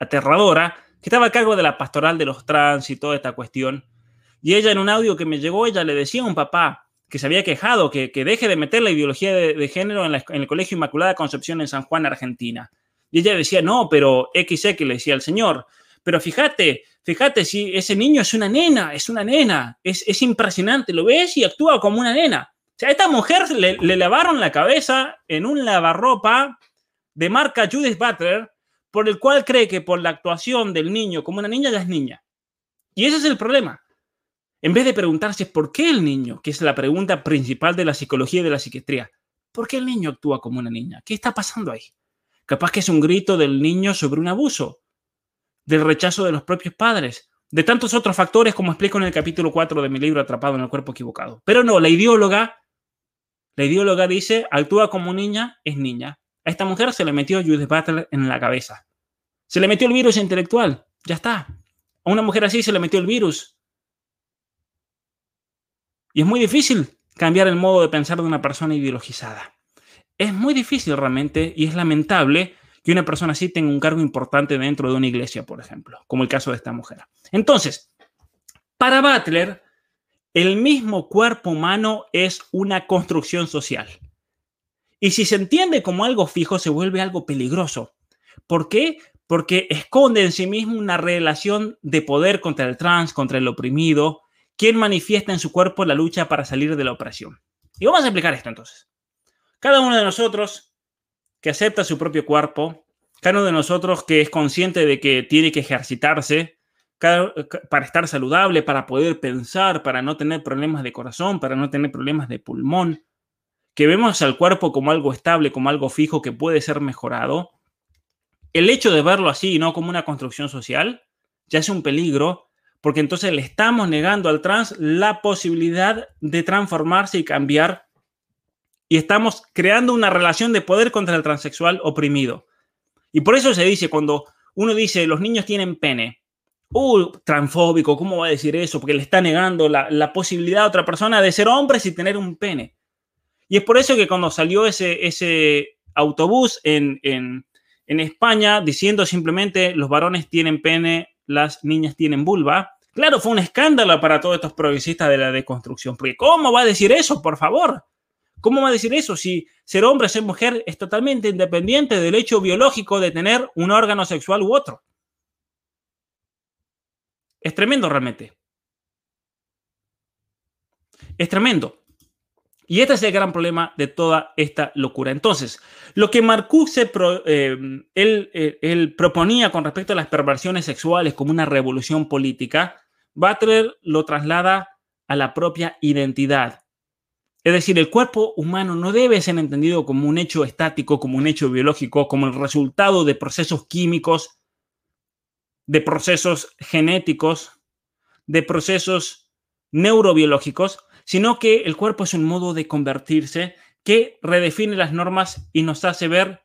aterradora, que estaba a cargo de la pastoral de los trans y toda esta cuestión. Y ella en un audio que me llegó, ella le decía a un papá, que se había quejado, que, deje de meter la ideología de, género en, el Colegio Inmaculada Concepción en San Juan, Argentina. Y ella decía, no, pero XX le decía al Señor. Pero fíjate, fíjate, si ese niño es una nena, es una nena, es, impresionante, lo ves y actúa como una nena. O sea, a esta mujer le, le lavaron la cabeza en un lavarropa de marca Judith Butler, por el cual cree que por la actuación del niño como una niña ya es niña. Y ese es el problema. En vez de preguntarse por qué el niño, que es la pregunta principal de la psicología y de la psiquiatría, ¿por qué el niño actúa como una niña? ¿Qué está pasando ahí? Capaz que es un grito del niño sobre un abuso, del rechazo de los propios padres, de tantos otros factores como explico en el capítulo 4 de mi libro Atrapado en el cuerpo equivocado. Pero no, la ideóloga, la ideóloga dice, actúa como niña, es niña. A esta mujer se le metió Judith Butler en la cabeza. Se le metió el virus intelectual, ya está. A una mujer así se le metió el virus y es muy difícil cambiar el modo de pensar de una persona ideologizada. Es muy difícil realmente y es lamentable que una persona así tenga un cargo importante dentro de una iglesia, por ejemplo, como el caso de esta mujer. Entonces, para Butler, el mismo cuerpo humano es una construcción social. Y si se entiende como algo fijo, se vuelve algo peligroso. ¿Por qué? Porque esconde en sí mismo una relación de poder contra el trans, contra el oprimido, quien manifiesta en su cuerpo la lucha para salir de la opresión. Y vamos a explicar esto entonces. Cada uno de nosotros que acepta su propio cuerpo, cada uno de nosotros que es consciente de que tiene que ejercitarse para estar saludable, para poder pensar, para no tener problemas de corazón, para no tener problemas de pulmón, que vemos al cuerpo como algo estable, como algo fijo que puede ser mejorado, el hecho de verlo así y no como una construcción social ya es un peligro porque entonces le estamos negando al trans la posibilidad de transformarse y cambiar y estamos creando una relación de poder contra el transexual oprimido. Y por eso se dice cuando uno dice los niños tienen pene, uh, transfóbico, ¿cómo va a decir eso? Porque le está negando la, posibilidad a otra persona de ser hombre sin tener un pene. Y es por eso que cuando salió ese, ese autobús en, España diciendo simplemente los varones tienen pene, las niñas tienen vulva, claro, fue un escándalo para todos estos progresistas de la deconstrucción. Porque ¿cómo va a decir eso, por favor? ¿Cómo va a decir eso si ser hombre ser mujer es totalmente independiente del hecho biológico de tener un órgano sexual u otro? Es tremendo realmente. Es tremendo. Y este es el gran problema de toda esta locura. Entonces, lo que Marcuse eh, eh, él, proponía con respecto a las perversiones sexuales como una revolución política, Butler lo traslada a la propia identidad. Es decir, el cuerpo humano no debe ser entendido como un hecho estático, como un hecho biológico, como el resultado de procesos químicos, de procesos genéticos, de procesos neurobiológicos, sino que el cuerpo es un modo de convertirse que redefine las normas y nos hace ver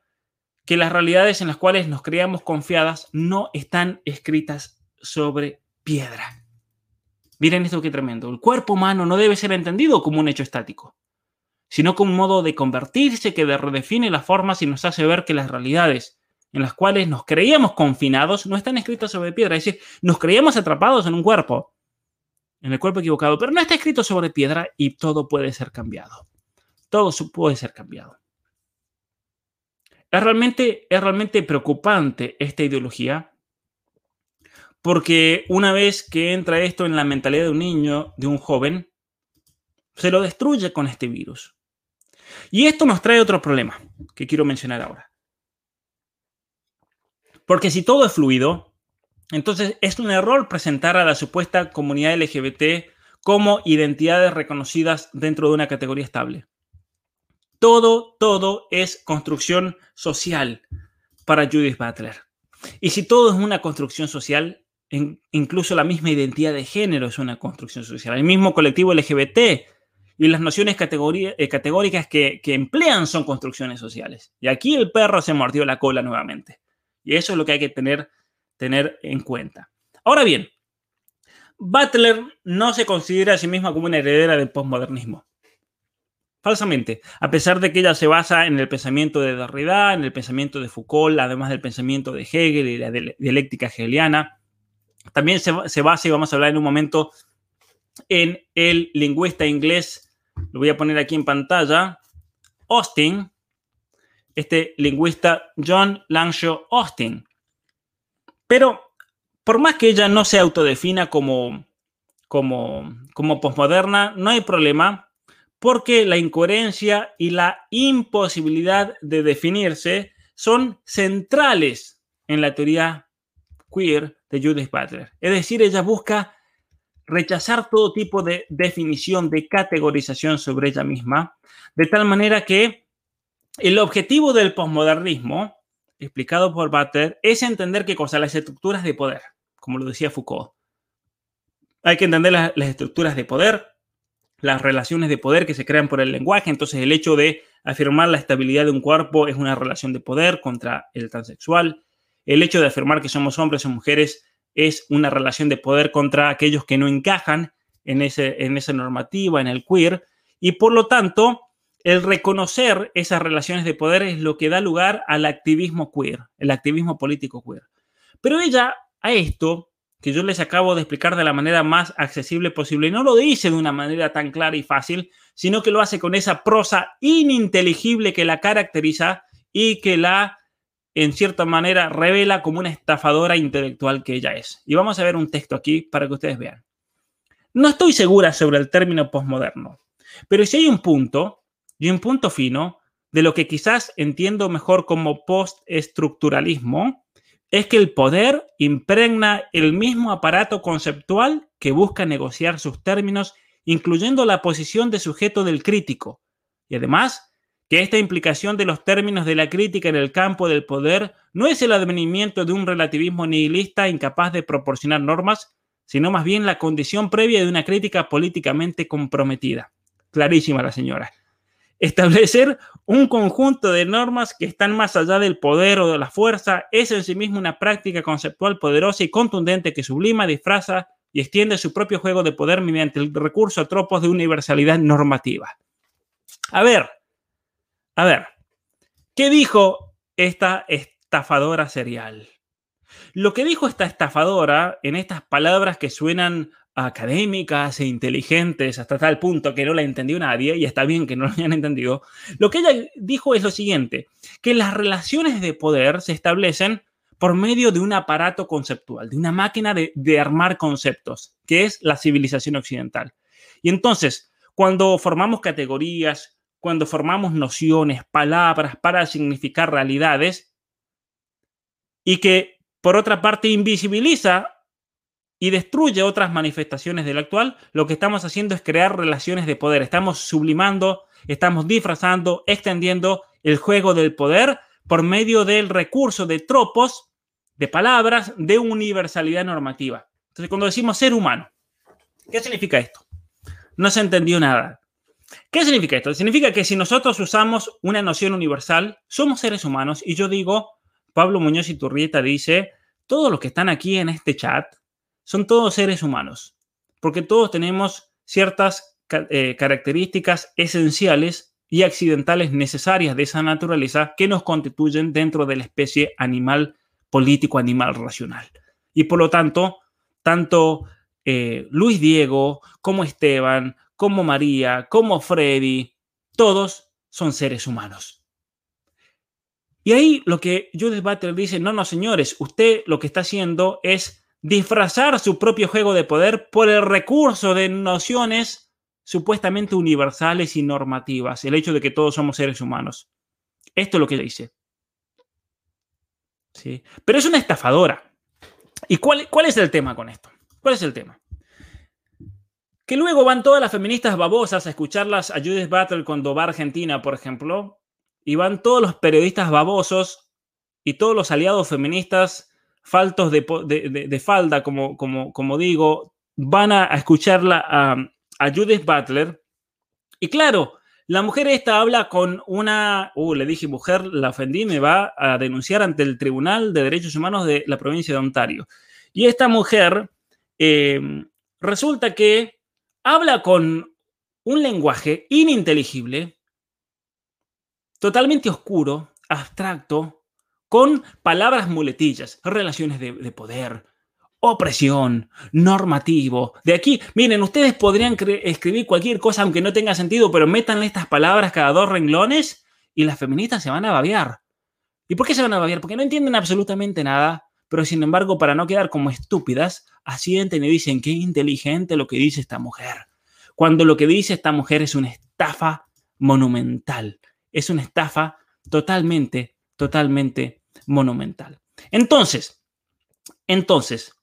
que las realidades en las cuales nos creamos confiadas no están escritas sobre piedra. Miren esto qué tremendo. El cuerpo humano no debe ser entendido como un hecho estático, sino como un modo de convertirse que redefine las formas y nos hace ver que las realidades en las cuales nos creíamos confinados no están escritas sobre piedra. Es decir, nos creíamos atrapados en un cuerpo, en el cuerpo equivocado, pero no está escrito sobre piedra y todo puede ser cambiado. Todo puede ser cambiado. Es realmente, es realmente preocupante esta ideología porque una vez que entra esto en la mentalidad de un niño, de un joven, se lo destruye con este virus. Y esto nos trae otro problema que quiero mencionar ahora. Porque si todo es fluido, entonces, es un error presentar a la supuesta comunidad LGBT como identidades reconocidas dentro de una categoría estable. Todo, todo es construcción social para Judith Butler. Y si todo es una construcción social, incluso la misma identidad de género es una construcción social. El mismo colectivo LGBT y las nociones eh, categóricas que, que emplean son construcciones sociales. Y aquí el perro se mordió la cola nuevamente. Y eso es lo que hay que tener tener en cuenta. Ahora bien, Butler no se considera a sí misma como una heredera del postmodernismo. Falsamente, a pesar de que ella se basa en el pensamiento de Derrida, en el pensamiento de Foucault, además del pensamiento de Hegel y la dialéctica hegeliana, también se, se basa, y vamos a hablar en un momento, en el lingüista inglés, lo voy a poner aquí en pantalla, Austin, este lingüista John Langshaw Austin, pero por más que ella no se autodefina como, como, como posmoderna, no hay problema porque la incoherencia y la imposibilidad de definirse son centrales en la teoría queer de Judith Butler. Es decir, ella busca rechazar todo tipo de definición, de categorización sobre ella misma, de tal manera que el objetivo del posmodernismo explicado por Butler es entender qué cosa, las estructuras de poder, como lo decía Foucault. Hay que entender las, estructuras de poder, las relaciones de poder que se crean por el lenguaje. Entonces, el hecho de afirmar la estabilidad de un cuerpo es una relación de poder contra el transexual. El hecho de afirmar que somos hombres o mujeres es una relación de poder contra aquellos que no encajan en, ese, en esa normativa, en el queer. Y por lo tanto, el reconocer esas relaciones de poder es lo que da lugar al activismo queer, el activismo político queer. Pero ella a esto que yo les acabo de explicar de la manera más accesible posible. No lo dice de una manera tan clara y fácil, sino que lo hace con esa prosa ininteligible que la caracteriza y que la, en cierta manera, revela como una estafadora intelectual que ella es. Y vamos a ver un texto aquí para que ustedes vean. No estoy segura sobre el término posmoderno, pero si hay un punto, y un punto fino, de lo que quizás entiendo mejor como postestructuralismo, es que el poder impregna el mismo aparato conceptual que busca negociar sus términos, incluyendo la posición de sujeto del crítico. Y además, que esta implicación de los términos de la crítica en el campo del poder no es el advenimiento de un relativismo nihilista incapaz de proporcionar normas, sino más bien la condición previa de una crítica políticamente comprometida. Clarísima la señora establecer un conjunto de normas que están más allá del poder o de la fuerza es en sí mismo una práctica conceptual poderosa y contundente que sublima, disfraza y extiende su propio juego de poder mediante el recurso a tropos de universalidad normativa. A ver, a ver, ¿qué dijo esta estafadora serial? Lo que dijo esta estafadora en estas palabras que suenan académicas e inteligentes hasta tal punto que no la entendió nadie, y está bien que no lo hayan entendido, lo que ella dijo es lo siguiente, que las relaciones de poder se establecen por medio de un aparato conceptual, de una máquina de, armar conceptos, que es la civilización occidental. Y entonces, cuando formamos categorías, cuando formamos nociones, palabras para significar realidades, y que por otra parte invisibiliza y destruye otras manifestaciones del actual, lo que estamos haciendo es crear relaciones de poder. Estamos sublimando, estamos disfrazando, extendiendo el juego del poder por medio del recurso de tropos, de palabras, de universalidad normativa. Entonces, cuando decimos ser humano, ¿qué significa esto? No se entendió nada. ¿Qué significa esto? Significa que si nosotros usamos una noción universal, somos seres humanos y yo digo, Pablo Muñoz y Turrieta dice, todos los que están aquí en este chat, son todos seres humanos, porque todos tenemos ciertas eh, características esenciales y accidentales necesarias de esa naturaleza que nos constituyen dentro de la especie animal político, animal racional. Y por lo tanto, tanto eh, Luis Diego como Esteban, como María, como Freddy, todos son seres humanos. Y ahí lo que Judith Butler dice, no, no, señores, usted lo que está haciendo es disfrazar su propio juego de poder por el recurso de nociones supuestamente universales y normativas, el hecho de que todos somos seres humanos. Esto es lo que le dice. ¿Sí? Pero es una estafadora. ¿Y cuál, cuál es el tema con esto? ¿Cuál es el tema? Que luego van todas las feministas babosas a escucharlas a Judith Battle cuando va a Argentina, por ejemplo, y van todos los periodistas babosos y todos los aliados feministas faltos de, falda, como, como, digo, van a, escucharla a, Judith Butler. Y claro, la mujer esta habla con una, uh, le dije mujer, la ofendí, me va a denunciar ante el Tribunal de Derechos Humanos de la provincia de Ontario. Y esta mujer em, resulta que habla con un lenguaje ininteligible, totalmente oscuro, abstracto, con palabras muletillas, relaciones de, poder, opresión, normativo. De aquí, miren, ustedes podrían escribir cualquier cosa aunque no tenga sentido, pero metan estas palabras cada dos renglones y las feministas se van a babear. ¿Y por qué se van a babear? Porque no entienden absolutamente nada, pero sin embargo, para no quedar como estúpidas, asienten y dicen qué inteligente lo que dice esta mujer. Cuando lo que dice esta mujer es una estafa monumental, es una estafa totalmente, totalmente monumental. Entonces, entonces,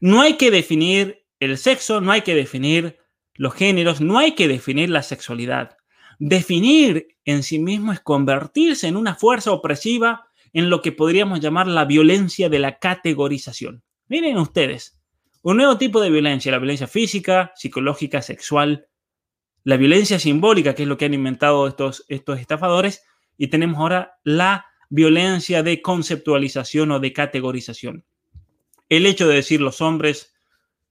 no hay que definir el sexo, no hay que definir los géneros, no hay que definir la sexualidad. Definir en sí mismo es convertirse en una fuerza opresiva en lo que podríamos llamar la violencia de la categorización. Miren ustedes, un nuevo tipo de violencia, la violencia física, psicológica, sexual, la violencia simbólica, que es lo que han inventado estos, estos estafadores, y tenemos ahora la violencia de conceptualización o de categorización. El hecho de decir los hombres,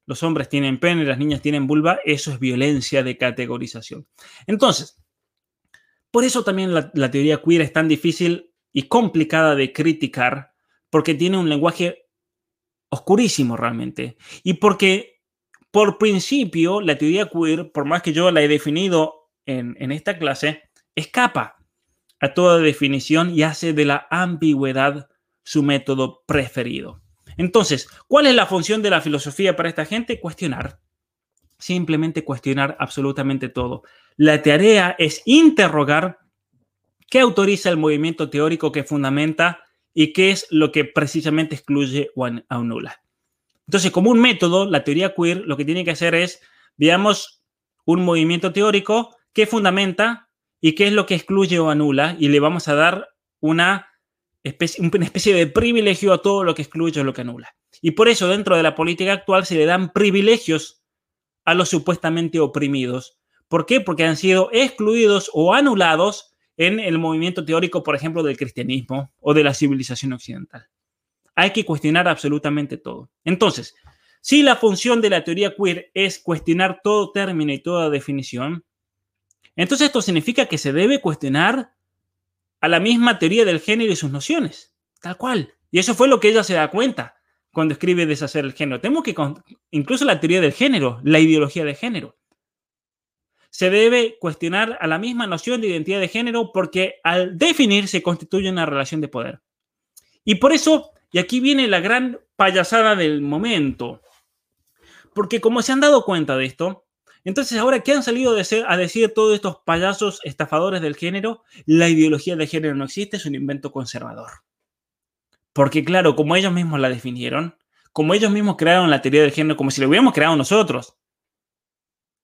los hombres tienen pene, las niñas tienen vulva, eso es violencia de categorización. Entonces, por eso también la, la teoría queer es tan difícil y complicada de criticar, porque tiene un lenguaje oscurísimo realmente. Y porque, por principio, la teoría queer, por más que yo la he definido en, en esta clase, escapa a toda definición y hace de la ambigüedad su método preferido. Entonces, ¿cuál es la función de la filosofía para esta gente? Cuestionar. Simplemente cuestionar absolutamente todo. La tarea es interrogar qué autoriza el movimiento teórico que fundamenta y qué es lo que precisamente excluye o anula. Entonces, como un método, la teoría queer lo que tiene que hacer es, veamos un movimiento teórico que fundamenta y qué es lo que excluye o anula y le vamos a dar una especie, de privilegio a todo lo que excluye o lo que anula. Y por eso dentro de la política actual se le dan privilegios a los supuestamente oprimidos. ¿Por qué? Porque han sido excluidos o anulados en el movimiento teórico, por ejemplo, del cristianismo o de la civilización occidental. Hay que cuestionar absolutamente todo. Entonces, si la función de la teoría queer es cuestionar todo término y toda definición, entonces esto significa que se debe cuestionar a la misma teoría del género y sus nociones, tal cual. Y eso fue lo que ella se da cuenta cuando escribe Deshacer el género. Tenemos que, incluso la teoría del género, la ideología de género. Se debe cuestionar a la misma noción de identidad de género porque al definir se constituye una relación de poder. Y por eso, y aquí viene la gran payasada del momento, porque como se han dado cuenta de esto, entonces, ahora, ¿qué han salido a decir todos estos payasos estafadores del género? La ideología de género no existe, es un invento conservador. Porque claro, como ellos mismos la definieron, como ellos mismos crearon la teoría del género, como si lo hubiéramos creado nosotros,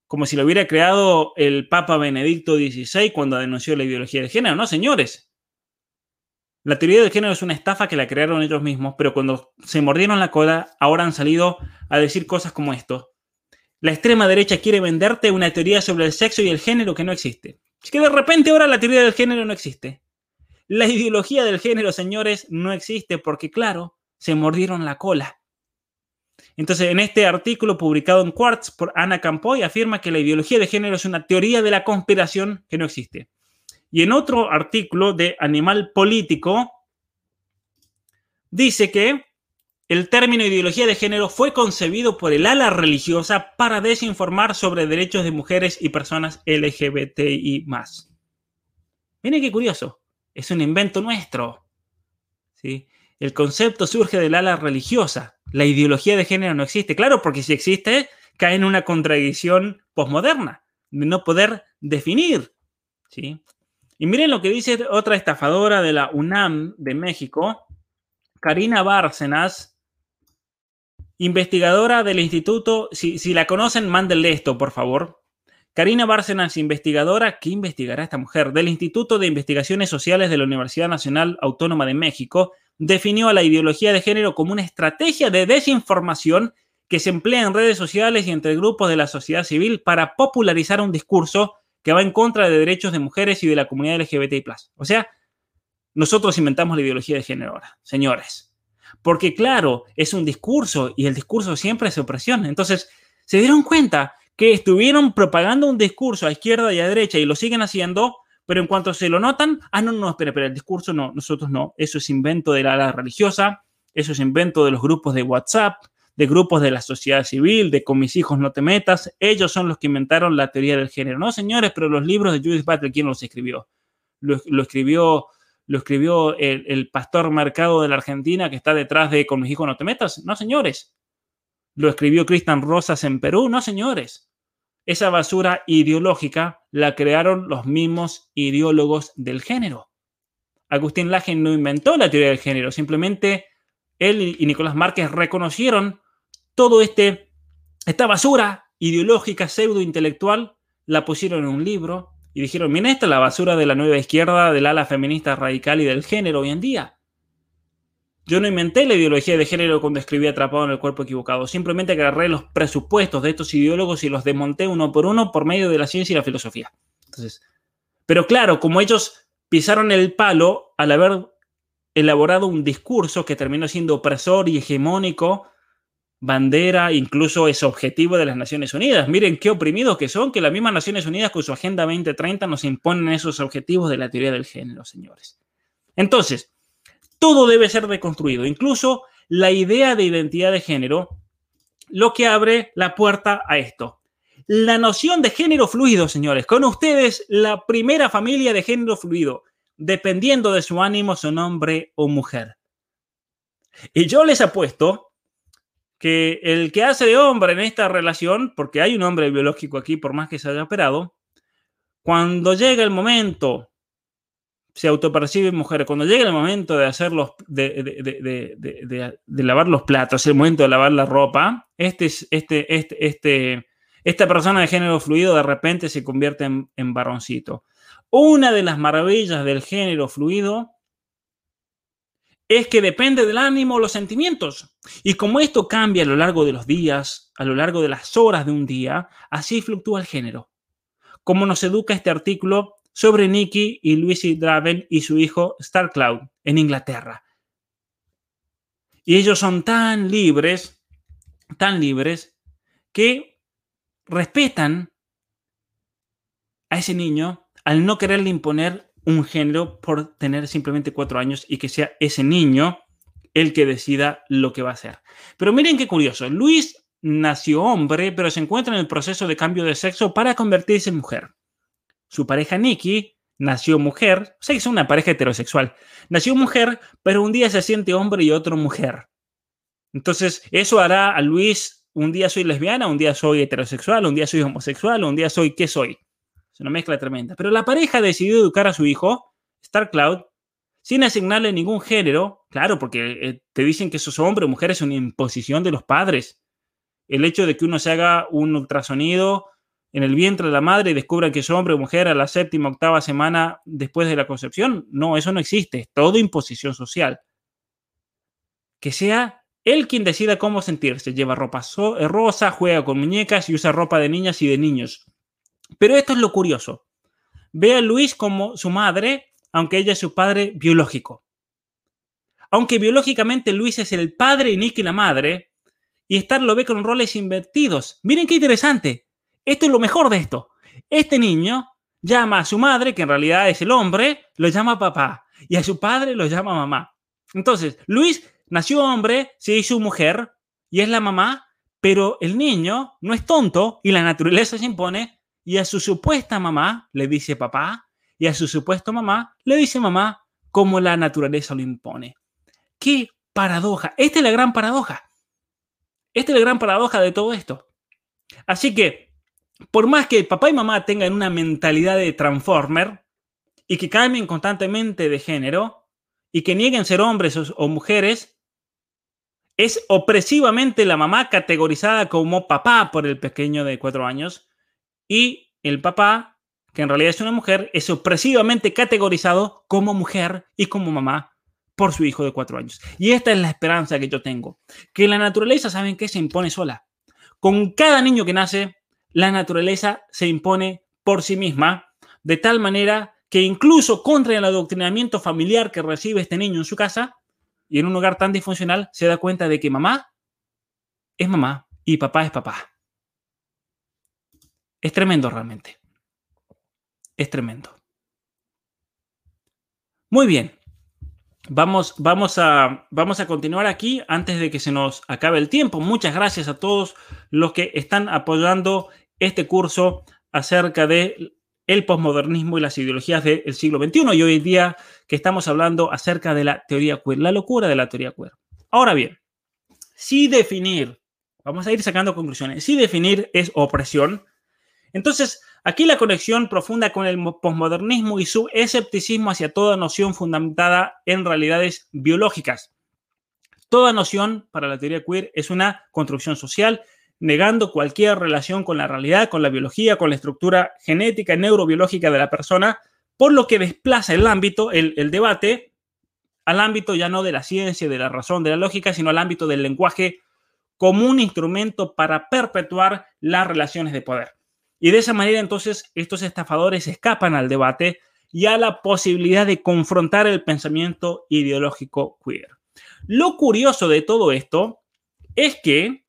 como si lo hubiera creado el Papa Benedicto XVI cuando denunció la ideología de género. No, señores. La teoría del género es una estafa que la crearon ellos mismos, pero cuando se mordieron la cola, ahora han salido a decir cosas como esto. La extrema derecha quiere venderte una teoría sobre el sexo y el género que no existe. Es que de repente ahora la teoría del género no existe. La ideología del género, señores, no existe porque, claro, se mordieron la cola. Entonces, en este artículo publicado en Quartz por Ana Campoy, afirma que la ideología de género es una teoría de la conspiración que no existe. Y en otro artículo de Animal Político, dice que el término ideología de género fue concebido por el ala religiosa para desinformar sobre derechos de mujeres y personas LGBTI. Miren qué curioso, es un invento nuestro. ¿sí? El concepto surge del ala religiosa. La ideología de género no existe. Claro, porque si existe, cae en una contradicción posmoderna, de no poder definir. ¿sí? Y miren lo que dice otra estafadora de la UNAM de México, Karina Bárcenas, Investigadora del instituto, si, la conocen, mándenle esto, por favor. Karina Bárcenas, investigadora, ¿qué investigará esta mujer? Del Instituto de Investigaciones Sociales de la Universidad Nacional Autónoma de México, definió a la ideología de género como una estrategia de desinformación que se emplea en redes sociales y entre grupos de la sociedad civil para popularizar un discurso que va en contra de derechos de mujeres y de la comunidad LGBTI. O sea, nosotros inventamos la ideología de género ahora, señores. Porque claro, es un discurso y el discurso siempre es opresión. Entonces, se dieron cuenta que estuvieron propagando un discurso a izquierda y a derecha y lo siguen haciendo, pero en cuanto se lo notan, ah, no, no, espera, espera, el discurso no, nosotros no. Eso es invento de la, religiosa, eso es invento de los grupos de WhatsApp, de grupos de la sociedad civil, de con mis hijos no te metas. Ellos son los que inventaron la teoría del género. No, señores, pero los libros de Judith Butler, ¿quién los escribió? lo escribió lo escribió el, pastor Mercado de la Argentina que está detrás de Con mis hijos no te metas. No, señores. Lo escribió Cristian Rosas en Perú. No, señores. Esa basura ideológica la crearon los mismos ideólogos del género. Agustín Laje no inventó la teoría del género, simplemente él y Nicolás Márquez reconocieron todo este esta basura ideológica pseudo intelectual, la pusieron en un libro, y dijeron, mira esta es la basura de la nueva izquierda, del ala feminista radical y del género hoy en día. Yo no inventé la ideología de género cuando escribí Atrapado en el cuerpo equivocado, simplemente agarré los presupuestos de estos ideólogos y los desmonté uno por uno por medio de la ciencia y la filosofía. Entonces, pero claro, como ellos pisaron el palo al haber elaborado un discurso que terminó siendo opresor y hegemónico, bandera, incluso es objetivo de las Naciones Unidas. Miren qué oprimidos que son, que las mismas Naciones Unidas con su Agenda 2030 nos imponen esos objetivos de la teoría del género, señores. Entonces, todo debe ser reconstruido, incluso la idea de identidad de género, lo que abre la puerta a esto. La noción de género fluido, señores. Con ustedes, la primera familia de género fluido, dependiendo de su ánimo, son hombre o mujer. Y yo les apuesto que el que hace de hombre en esta relación, porque hay un hombre biológico aquí, por más que se haya operado, cuando llega el momento, se autopercibe mujer, cuando llega el momento de hacer los, de, lavar los platos, el momento de lavar la ropa, este, este, este, este, esta persona de género fluido de repente se convierte en, en varoncito. Una de las maravillas del género fluido es que depende del ánimo o los sentimientos. Y como esto cambia a lo largo de los días, a lo largo de las horas de un día, así fluctúa el género. Como nos educa este artículo sobre Nicky y Lucy Draven y su hijo Starcloud en Inglaterra. Y ellos son tan libres, tan libres, que respetan a ese niño al no quererle imponer un género por tener simplemente cuatro años y que sea ese niño el que decida lo que va a hacer. Pero miren qué curioso, Luis nació hombre, pero se encuentra en el proceso de cambio de sexo para convertirse en mujer. Su pareja Nikki nació mujer, o sea, es una pareja heterosexual. Nació mujer, pero un día se siente hombre y otro mujer. Entonces, eso hará a Luis, un día soy lesbiana, un día soy heterosexual, un día soy homosexual, un día soy qué soy. Es una mezcla tremenda. Pero la pareja decidió educar a su hijo, Star Cloud, sin asignarle ningún género. Claro, porque eh, te dicen que sos hombre o mujer es una imposición de los padres. El hecho de que uno se haga un ultrasonido en el vientre de la madre y descubran que es hombre o mujer a la séptima, octava semana después de la concepción, no, eso no existe. Es todo imposición social. Que sea él quien decida cómo sentirse. Lleva ropa eh, rosa, juega con muñecas y usa ropa de niñas y de niños. Pero esto es lo curioso. Ve a Luis como su madre, aunque ella es su padre biológico. Aunque biológicamente Luis es el padre y Nicky la madre, y Star lo ve con roles invertidos. Miren qué interesante. Esto es lo mejor de esto. Este niño llama a su madre, que en realidad es el hombre, lo llama papá, y a su padre lo llama mamá. Entonces, Luis nació hombre, se hizo mujer, y es la mamá, pero el niño no es tonto y la naturaleza se impone y a su supuesta mamá le dice papá y a su supuesto mamá le dice mamá como la naturaleza lo impone. ¡Qué paradoja! Esta es la gran paradoja. Esta es la gran paradoja de todo esto. Así que, por más que papá y mamá tengan una mentalidad de transformer y que cambien constantemente de género y que nieguen ser hombres o mujeres, es opresivamente la mamá categorizada como papá por el pequeño de cuatro años y el papá, que en realidad es una mujer, es opresivamente categorizado como mujer y como mamá por su hijo de cuatro años. Y esta es la esperanza que yo tengo, que la naturaleza, ¿saben qué? Se impone sola. Con cada niño que nace, la naturaleza se impone por sí misma, de tal manera que incluso contra el adoctrinamiento familiar que recibe este niño en su casa y en un hogar tan disfuncional, se da cuenta de que mamá es mamá y papá es papá. Es tremendo realmente. Es tremendo. Muy bien. Vamos, vamos, a, vamos a continuar aquí antes de que se nos acabe el tiempo. Muchas gracias a todos los que están apoyando este curso acerca de el posmodernismo y las ideologías del siglo XXI y hoy en día que estamos hablando acerca de la teoría queer, la locura de la teoría queer. Ahora bien, si definir, vamos a ir sacando conclusiones, si definir es opresión, entonces, aquí la conexión profunda con el posmodernismo y su escepticismo hacia toda noción fundamentada en realidades biológicas. Toda noción para la teoría queer es una construcción social, negando cualquier relación con la realidad, con la biología, con la estructura genética neurobiológica de la persona, por lo que desplaza el ámbito, el, el debate, al ámbito ya no de la ciencia, de la razón, de la lógica, sino al ámbito del lenguaje como un instrumento para perpetuar las relaciones de poder. Y de esa manera entonces estos estafadores escapan al debate y a la posibilidad de confrontar el pensamiento ideológico queer. Lo curioso de todo esto es que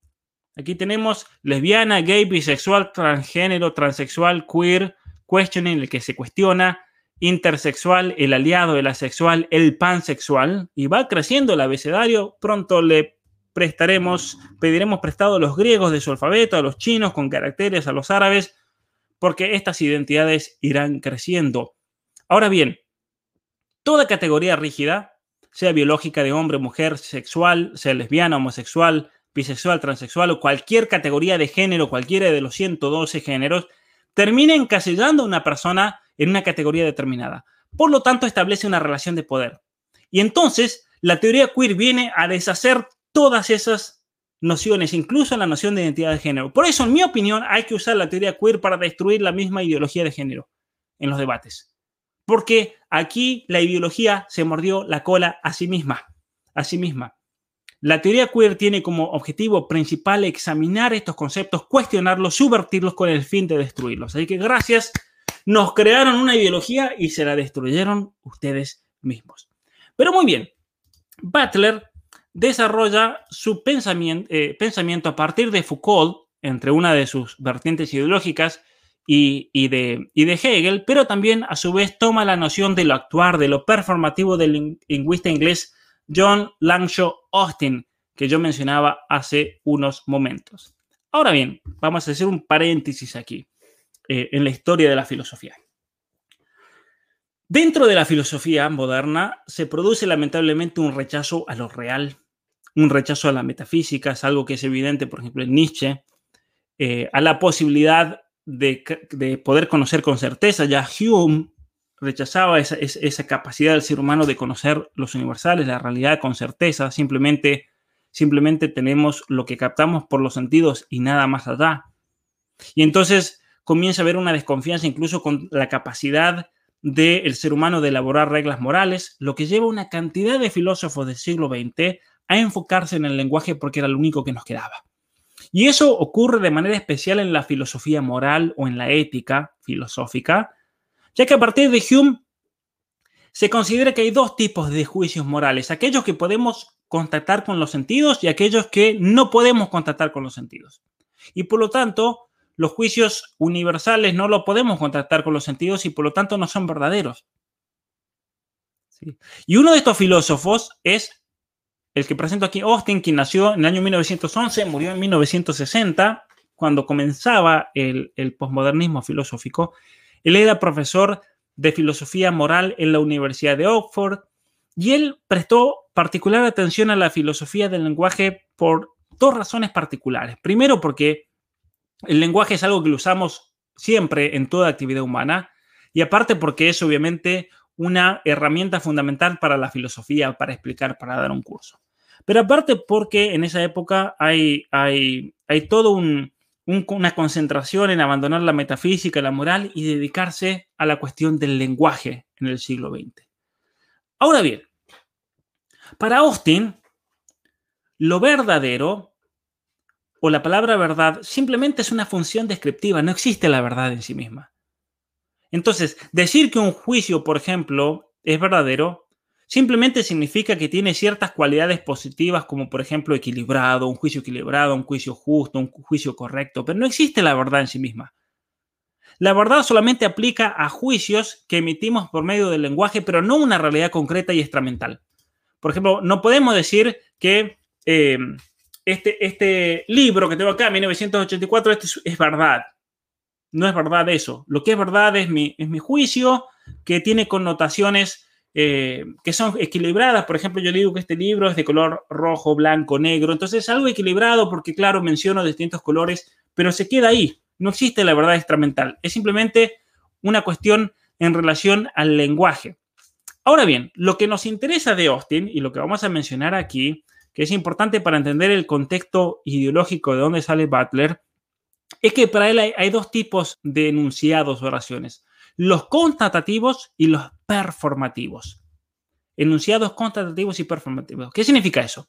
aquí tenemos lesbiana, gay, bisexual, transgénero, transexual, queer, questioning, el que se cuestiona, intersexual, el aliado, el asexual, el pansexual, y va creciendo el abecedario, pronto le prestaremos, pediremos prestado a los griegos de su alfabeto, a los chinos con caracteres, a los árabes, porque estas identidades irán creciendo. Ahora bien, toda categoría rígida, sea biológica de hombre, mujer, sexual, sea lesbiana, homosexual, bisexual, transexual o cualquier categoría de género, cualquiera de los 112 géneros, termina encasillando a una persona en una categoría determinada. Por lo tanto, establece una relación de poder. Y entonces, la teoría queer viene a deshacer todas esas nociones, incluso la noción de identidad de género. Por eso, en mi opinión, hay que usar la teoría queer para destruir la misma ideología de género en los debates. Porque aquí la ideología se mordió la cola a sí misma. A sí misma. La teoría queer tiene como objetivo principal examinar estos conceptos, cuestionarlos, subvertirlos con el fin de destruirlos. Así que gracias, nos crearon una ideología y se la destruyeron ustedes mismos. Pero muy bien, Butler desarrolla su pensamiento, eh, pensamiento a partir de Foucault, entre una de sus vertientes ideológicas, y, de, de, Hegel, pero también a su vez toma la noción de lo actuar, de lo performativo del lingüista inglés John Langshaw Austin, que yo mencionaba hace unos momentos. Ahora bien, vamos a hacer un paréntesis aquí eh, en la historia de la filosofía. Dentro de la filosofía moderna se produce lamentablemente un rechazo a lo real, un rechazo a la metafísica, es algo que es evidente, por ejemplo, en Nietzsche, eh, a la posibilidad de, poder conocer con certeza. Ya Hume rechazaba esa, esa, capacidad del ser humano de conocer los universales, la realidad con certeza. Simplemente, simplemente tenemos lo que captamos por los sentidos y nada más allá. Y entonces comienza a haber una desconfianza incluso con la capacidad del ser humano de elaborar reglas morales, lo que lleva a una cantidad de filósofos del siglo XX a enfocarse en el lenguaje porque era lo único que nos quedaba. Y eso ocurre de manera especial en la filosofía moral o en la ética filosófica, ya que a partir de Hume se considera que hay dos tipos de juicios morales, aquellos que podemos contactar con los sentidos y aquellos que no podemos contactar con los sentidos. Y por lo tanto, los juicios universales no los podemos contactar con los sentidos y por lo tanto no son verdaderos. Y uno de estos filósofos es el que presento aquí, Austin, quien nació en el año 1911, murió en 1960, cuando comenzaba el, el posmodernismo filosófico. Él era profesor de filosofía moral en la Universidad de Oxford y él prestó particular atención a la filosofía del lenguaje por dos razones particulares. Primero, porque el lenguaje es algo que lo usamos siempre en toda actividad humana y aparte porque es obviamente una herramienta fundamental para la filosofía, para explicar, para dar un curso. Pero aparte porque en esa época hay, hay, hay todo una concentración en abandonar la metafísica, la moral y dedicarse a la cuestión del lenguaje en el siglo XX. Ahora bien, para Austin, lo verdadero o la palabra verdad simplemente es una función descriptiva, no existe la verdad en sí misma. Entonces, decir que un juicio, por ejemplo, es verdadero, simplemente significa que tiene ciertas cualidades positivas, como por ejemplo equilibrado, un juicio equilibrado, un juicio justo, un juicio correcto, pero no existe la verdad en sí misma. La verdad solamente aplica a juicios que emitimos por medio del lenguaje, pero no una realidad concreta y extramental. Por ejemplo, no podemos decir que eh, este, este libro que tengo acá, 1984, este es, verdad. No es verdad eso. Lo que es verdad es mi, es mi juicio, que tiene connotaciones eh, que son equilibradas. Por ejemplo, yo digo que este libro es de color rojo, blanco, negro. Entonces es algo equilibrado porque, claro, menciono distintos colores, pero se queda ahí. No existe la verdad extramental. Es simplemente una cuestión en relación al lenguaje. Ahora bien, lo que nos interesa de Austin y lo que vamos a mencionar aquí que es importante para entender el contexto ideológico de dónde sale Butler, es que para él hay, dos tipos de enunciados o oraciones, los constatativos y los performativos. Enunciados constatativos y performativos. ¿Qué significa eso?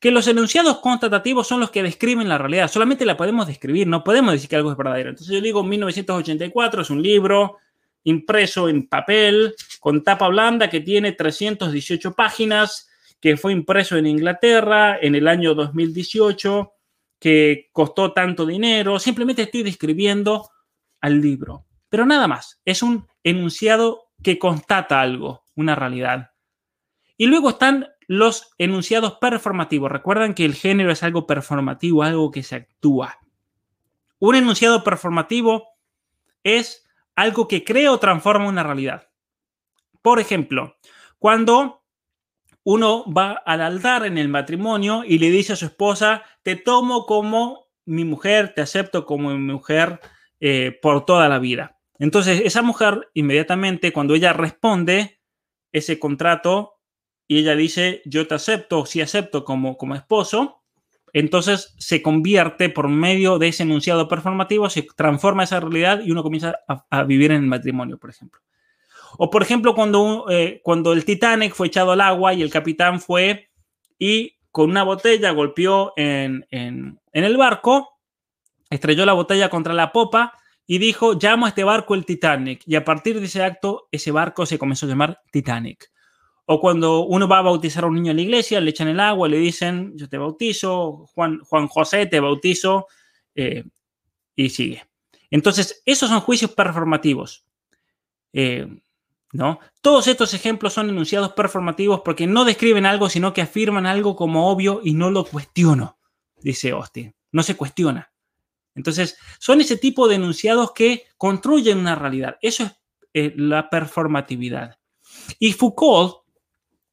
Que los enunciados constatativos son los que describen la realidad, solamente la podemos describir, no podemos decir que algo es verdadero. Entonces yo digo 1984 es un libro impreso en papel con tapa blanda que tiene 318 páginas que fue impreso en Inglaterra en el año 2018, que costó tanto dinero. Simplemente estoy describiendo al libro. Pero nada más, es un enunciado que constata algo, una realidad. Y luego están los enunciados performativos. Recuerdan que el género es algo performativo, algo que se actúa. Un enunciado performativo es algo que crea o transforma una realidad. Por ejemplo, cuando uno va al altar en el matrimonio y le dice a su esposa, te tomo como mi mujer, te acepto como mi mujer eh, por toda la vida. Entonces, esa mujer inmediatamente, cuando ella responde ese contrato y ella dice, yo te acepto, sí acepto como, como esposo, entonces se convierte por medio de ese enunciado performativo, se transforma esa realidad y uno comienza a, vivir en el matrimonio, por ejemplo. O por ejemplo, cuando, eh, cuando el Titanic fue echado al agua y el capitán fue y con una botella golpeó en, en, en el barco, estrelló la botella contra la popa y dijo, llamo a este barco el Titanic. Y a partir de ese acto, ese barco se comenzó a llamar Titanic. O cuando uno va a bautizar a un niño en la iglesia, le echan el agua, le dicen, yo te bautizo, Juan, Juan José te bautizo, eh, y sigue. Entonces, esos son juicios performativos. Eh, ¿no? Todos estos ejemplos son enunciados performativos porque no describen algo, sino que afirman algo como obvio y no lo cuestiono, dice Austin. No se cuestiona. Entonces, son ese tipo de enunciados que construyen una realidad. Eso es eh, la performatividad. Y Foucault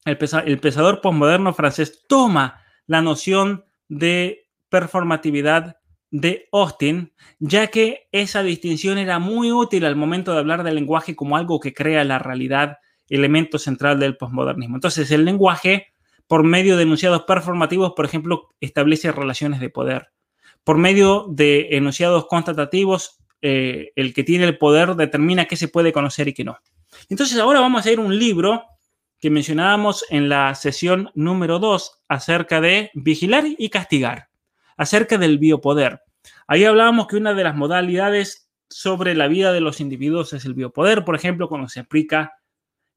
el, pensador postmoderno francés toma la noción de performatividad de Austin, ya que esa distinción era muy útil al momento de hablar del lenguaje como algo que crea la realidad, elemento central del postmodernismo. Entonces, el lenguaje, por medio de enunciados performativos, por ejemplo, establece relaciones de poder. Por medio de enunciados constatativos, eh, el que tiene el poder determina qué se puede conocer y qué no. Entonces, ahora vamos a a un libro que mencionábamos en la sesión número 2 acerca de vigilar y castigar, acerca del biopoder. Ahí hablábamos que una de las modalidades sobre la vida de los individuos es el biopoder, por ejemplo, cuando se aplica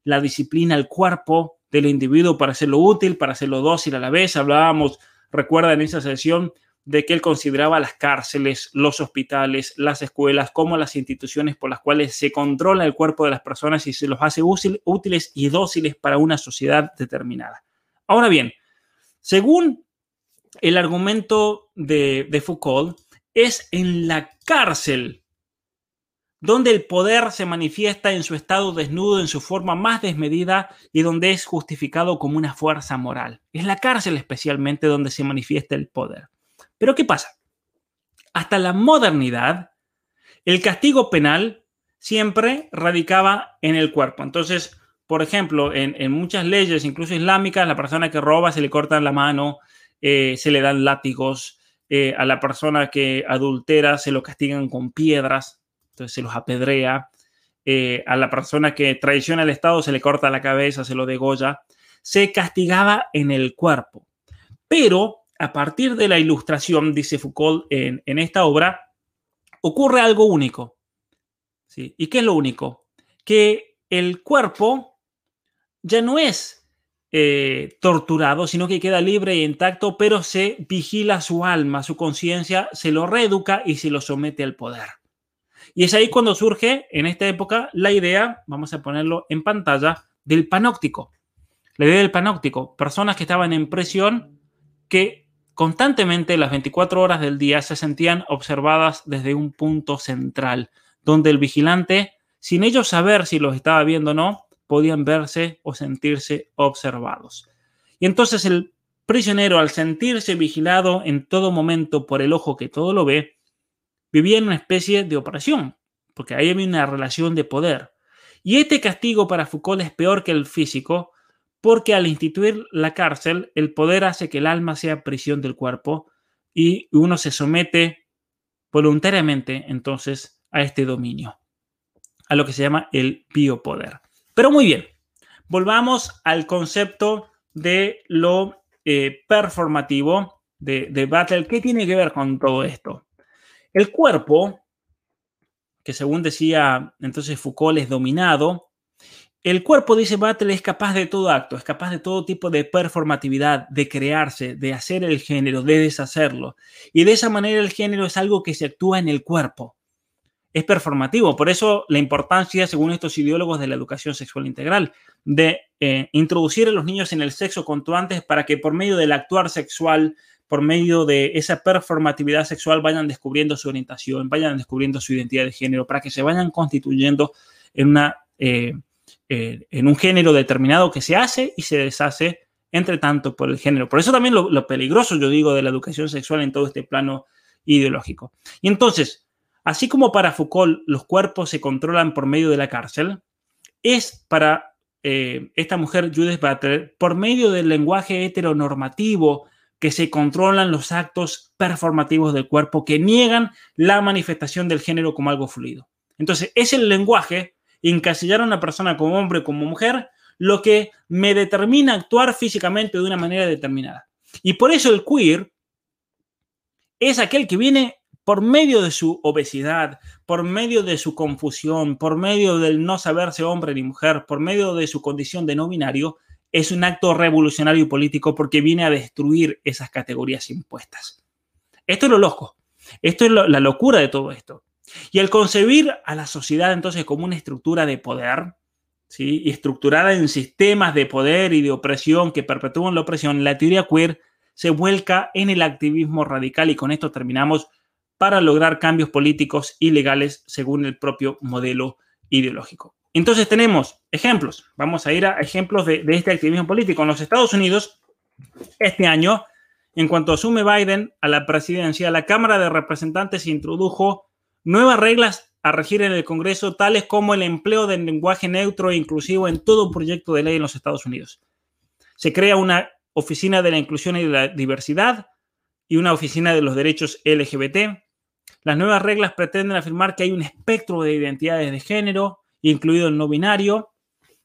la disciplina al cuerpo del individuo para hacerlo útil, para hacerlo dócil a la vez. Hablábamos, recuerda en esa sesión, de que él consideraba las cárceles, los hospitales, las escuelas como las instituciones por las cuales se controla el cuerpo de las personas y se los hace útiles y dóciles para una sociedad determinada. Ahora bien, según el argumento de, Foucault, es en la cárcel donde el poder se manifiesta en su estado desnudo, en su forma más desmedida y donde es justificado como una fuerza moral. Es la cárcel especialmente donde se manifiesta el poder. Pero ¿qué pasa? Hasta la modernidad, el castigo penal siempre radicaba en el cuerpo. Entonces, por ejemplo, en, muchas leyes, incluso islámicas, la persona que roba se le corta la mano, eh, se le dan látigos, eh, a la persona que adultera se lo castigan con piedras, entonces se los apedrea, eh, a la persona que traiciona al Estado se le corta la cabeza, se lo degolla, se castigaba en el cuerpo. Pero a partir de la ilustración, dice Foucault en, esta obra, ocurre algo único. ¿sí? ¿Y qué es lo único? Que el cuerpo ya no es eh, torturado, sino que queda libre y intacto, pero se vigila su alma, su conciencia, se lo reeduca y se lo somete al poder. Y es ahí cuando surge, en esta época, la idea, vamos a ponerlo en pantalla, del panóptico. La idea del panóptico, personas que estaban en prisión que Constantemente las 24 horas del día se sentían observadas desde un punto central, donde el vigilante, sin ellos saber si los estaba viendo o no, podían verse o sentirse observados. Y entonces el prisionero, al sentirse vigilado en todo momento por el ojo que todo lo ve, vivía en una especie de operación, porque ahí había una relación de poder. Y este castigo para Foucault es peor que el físico, porque al instituir la cárcel, el poder hace que el alma sea prisión del cuerpo y uno se somete voluntariamente entonces a este dominio, a lo que se llama el biopoder. Pero muy bien, volvamos al concepto de lo eh, performativo de, de Battle. ¿Qué tiene que ver con todo esto? El cuerpo, que según decía entonces Foucault es dominado, el cuerpo, dice Battle, es capaz de todo acto, es capaz de todo tipo de performatividad, de crearse, de hacer el género, de deshacerlo. Y de esa manera el género es algo que se actúa en el cuerpo. es performativo. Por eso la importancia, según estos ideólogos de la educación sexual integral, de eh, introducir a los niños en el sexo cuanto antes para que por medio del actuar sexual, por medio de esa performatividad sexual, vayan descubriendo su orientación, vayan descubriendo su identidad de género, para que se vayan constituyendo en, una, eh, eh, en un género determinado que se hace y se deshace entre tanto por el género. Por eso también lo, peligroso, yo digo, de la educación sexual en todo este plano ideológico. Y entonces, Así como para Foucault los cuerpos se controlan por medio de la cárcel, es para eh, esta mujer Judith Butler por medio del lenguaje heteronormativo que se controlan los actos performativos del cuerpo que niegan la manifestación del género como algo fluido. Entonces, es el lenguaje, encasillar a una persona como hombre o como mujer, lo que me determina actuar físicamente de una manera determinada. Y por eso el queer es aquel que viene por medio de su obesidad, por medio de su confusión, por medio del no saberse hombre ni mujer, por medio de su condición de no binario, es un acto revolucionario y político porque viene a destruir esas categorías impuestas. Esto es lo loco. Esto es la locura de todo esto. Y al concebir a la sociedad entonces como una estructura de poder, ¿sí? estructurada en sistemas de poder y de opresión que perpetúan la opresión, la teoría queer se vuelca en el activismo radical y con esto terminamos para lograr cambios políticos y legales según el propio modelo ideológico. Entonces tenemos ejemplos. Vamos a ir a ejemplos de, este activismo político. En los Estados Unidos, este año, en cuanto asume Biden a la presidencia, la Cámara de Representantes introdujo nuevas reglas a regir en el Congreso, tales como el empleo del lenguaje neutro e inclusivo en todo proyecto de ley en los Estados Unidos. Se crea una oficina de la inclusión y de la diversidad y una oficina de los derechos LGBT. Las nuevas reglas pretenden afirmar que hay un espectro de identidades de género, incluido el no binario,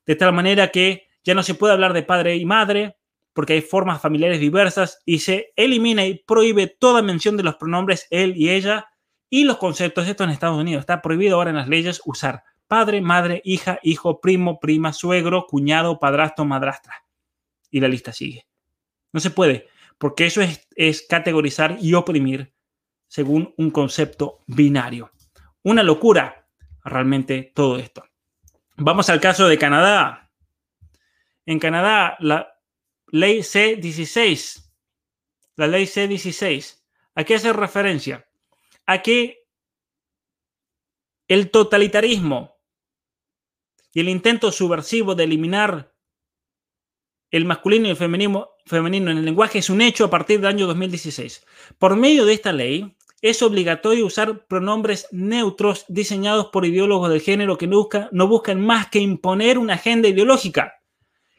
de tal manera que ya no se puede hablar de padre y madre, porque hay formas familiares diversas, y se elimina y prohíbe toda mención de los pronombres él y ella y los conceptos. Esto en Estados Unidos está prohibido ahora en las leyes usar padre, madre, hija, hijo, primo, prima, suegro, cuñado, padrastro, madrastra. Y la lista sigue. No se puede, porque eso es, es categorizar y oprimir según un concepto binario. Una locura realmente todo esto. Vamos al caso de Canadá. En Canadá, la ley C16, la ley C16, ¿a qué hace referencia? A que el totalitarismo y el intento subversivo de eliminar el masculino y el femenino, femenino en el lenguaje es un hecho a partir del año 2016. Por medio de esta ley, es obligatorio usar pronombres neutros diseñados por ideólogos del género que no, no buscan más que imponer una agenda ideológica.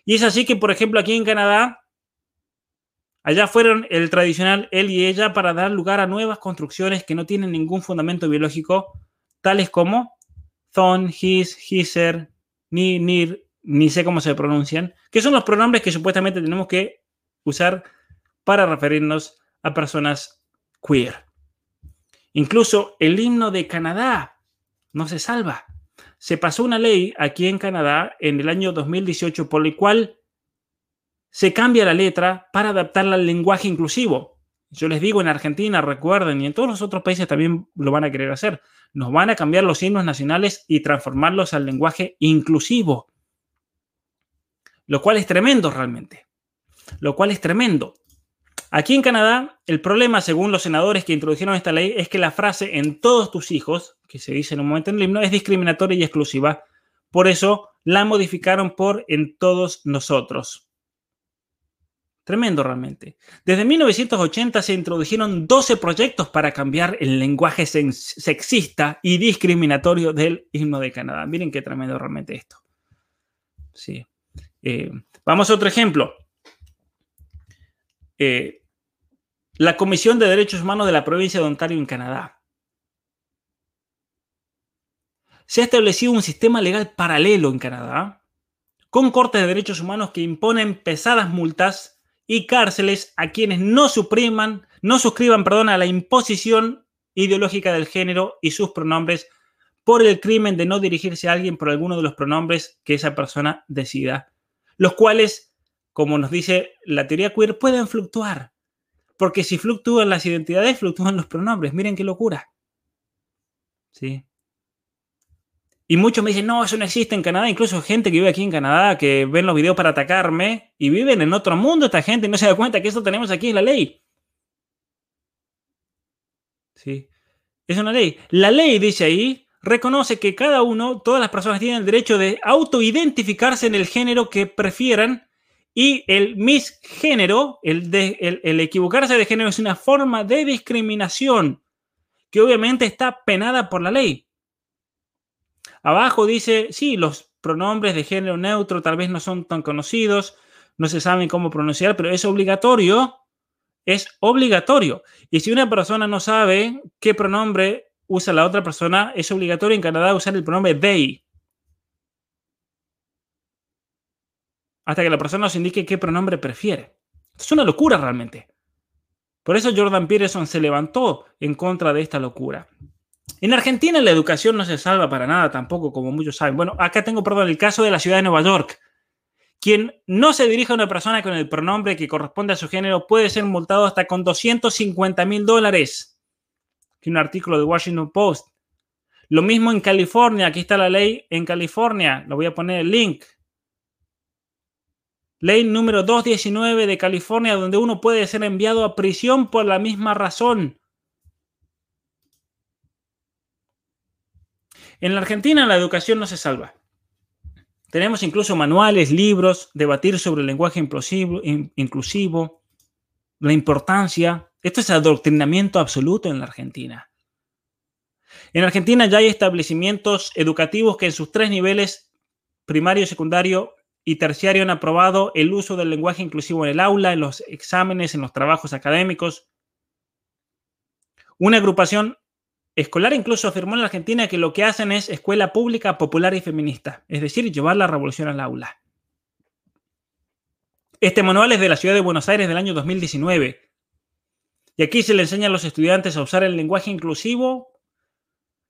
Y es así que, por ejemplo, aquí en Canadá, allá fueron el tradicional él y ella para dar lugar a nuevas construcciones que no tienen ningún fundamento biológico, tales como thon, his, hiser, ni, nir, ni sé cómo se pronuncian, que son los pronombres que supuestamente tenemos que usar para referirnos a personas queer. Incluso el himno de Canadá no se salva. Se pasó una ley aquí en Canadá en el año 2018 por la cual se cambia la letra para adaptarla al lenguaje inclusivo. Yo les digo en Argentina, recuerden, y en todos los otros países también lo van a querer hacer. Nos van a cambiar los himnos nacionales y transformarlos al lenguaje inclusivo. Lo cual es tremendo realmente. Lo cual es tremendo. Aquí en Canadá, el problema, según los senadores que introdujeron esta ley, es que la frase en todos tus hijos, que se dice en un momento en el himno, es discriminatoria y exclusiva. Por eso la modificaron por en todos nosotros. Tremendo realmente. Desde 1980 se introdujeron 12 proyectos para cambiar el lenguaje sexista y discriminatorio del himno de Canadá. Miren qué tremendo realmente esto. Sí. Eh, vamos a otro ejemplo. Eh, la Comisión de Derechos Humanos de la provincia de Ontario en Canadá. Se ha establecido un sistema legal paralelo en Canadá con cortes de derechos humanos que imponen pesadas multas y cárceles a quienes no supriman, no suscriban, perdón, a la imposición ideológica del género y sus pronombres por el crimen de no dirigirse a alguien por alguno de los pronombres que esa persona decida, los cuales, como nos dice la teoría queer, pueden fluctuar porque si fluctúan las identidades, fluctúan los pronombres. Miren qué locura. ¿Sí? Y muchos me dicen, no, eso no existe en Canadá. Incluso gente que vive aquí en Canadá, que ven los videos para atacarme y viven en otro mundo esta gente no se da cuenta que esto tenemos aquí en la ley. ¿Sí? Es una ley. La ley, dice ahí, reconoce que cada uno, todas las personas tienen el derecho de autoidentificarse en el género que prefieran y el misgénero, el, de, el, equivocarse de género es una forma de discriminación que obviamente está penada por la ley. Abajo dice, sí, los pronombres de género neutro tal vez no son tan conocidos, no se saben cómo pronunciar, pero es obligatorio, es obligatorio. Y si una persona no sabe qué pronombre usa la otra persona, es obligatorio en Canadá usar el pronombre they. hasta que la persona nos indique qué pronombre prefiere. Es una locura realmente. Por eso Jordan Peterson se levantó en contra de esta locura. En Argentina la educación no se salva para nada tampoco, como muchos saben. Bueno, acá tengo, perdón, el caso de la ciudad de Nueva York. Quien no se dirige a una persona con el pronombre que corresponde a su género puede ser multado hasta con 250 mil dólares. Aquí un artículo de Washington Post. Lo mismo en California. Aquí está la ley en California. Lo voy a poner el link. Ley número 219 de California, donde uno puede ser enviado a prisión por la misma razón. En la Argentina la educación no se salva. Tenemos incluso manuales, libros, debatir sobre el lenguaje inclusivo, la importancia. Esto es adoctrinamiento absoluto en la Argentina. En Argentina ya hay establecimientos educativos que en sus tres niveles, primario, secundario y terciario han aprobado el uso del lenguaje inclusivo en el aula, en los exámenes, en los trabajos académicos. Una agrupación escolar incluso afirmó en la Argentina que lo que hacen es escuela pública, popular y feminista, es decir, llevar la revolución al aula. Este manual es de la ciudad de Buenos Aires del año 2019. Y aquí se le enseña a los estudiantes a usar el lenguaje inclusivo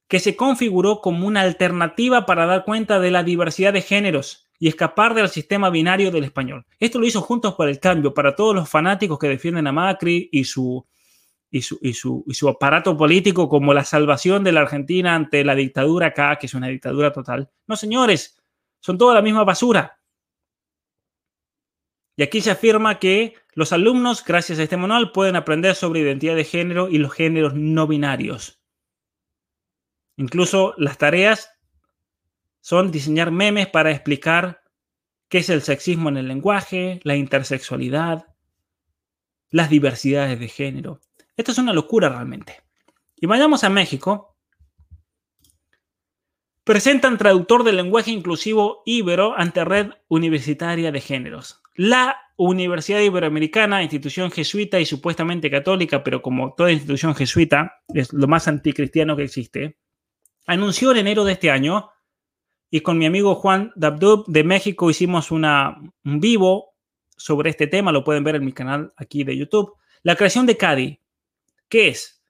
que se configuró como una alternativa para dar cuenta de la diversidad de géneros y escapar del sistema binario del español. Esto lo hizo Juntos por el Cambio para todos los fanáticos que defienden a Macri y su, y su, aparato político como la salvación de la Argentina ante la dictadura acá, que es una dictadura total. No, señores, son toda la misma basura. Y aquí se afirma que los alumnos, gracias a este manual, pueden aprender sobre identidad de género y los géneros no binarios. Incluso las tareas son diseñar memes para explicar qué es el sexismo en el lenguaje, la intersexualidad, las diversidades de género. Esto es una locura realmente. Y vayamos a México. Presentan traductor del lenguaje inclusivo Ibero ante Red Universitaria de Géneros. La Universidad Iberoamericana, institución jesuita y supuestamente católica, pero como toda institución jesuita, es lo más anticristiano que existe, anunció en enero de este año y con mi amigo Juan Dabdub de México hicimos una, un vivo sobre este tema, lo pueden ver en mi canal aquí de YouTube. La creación de CADI, ¿qué es?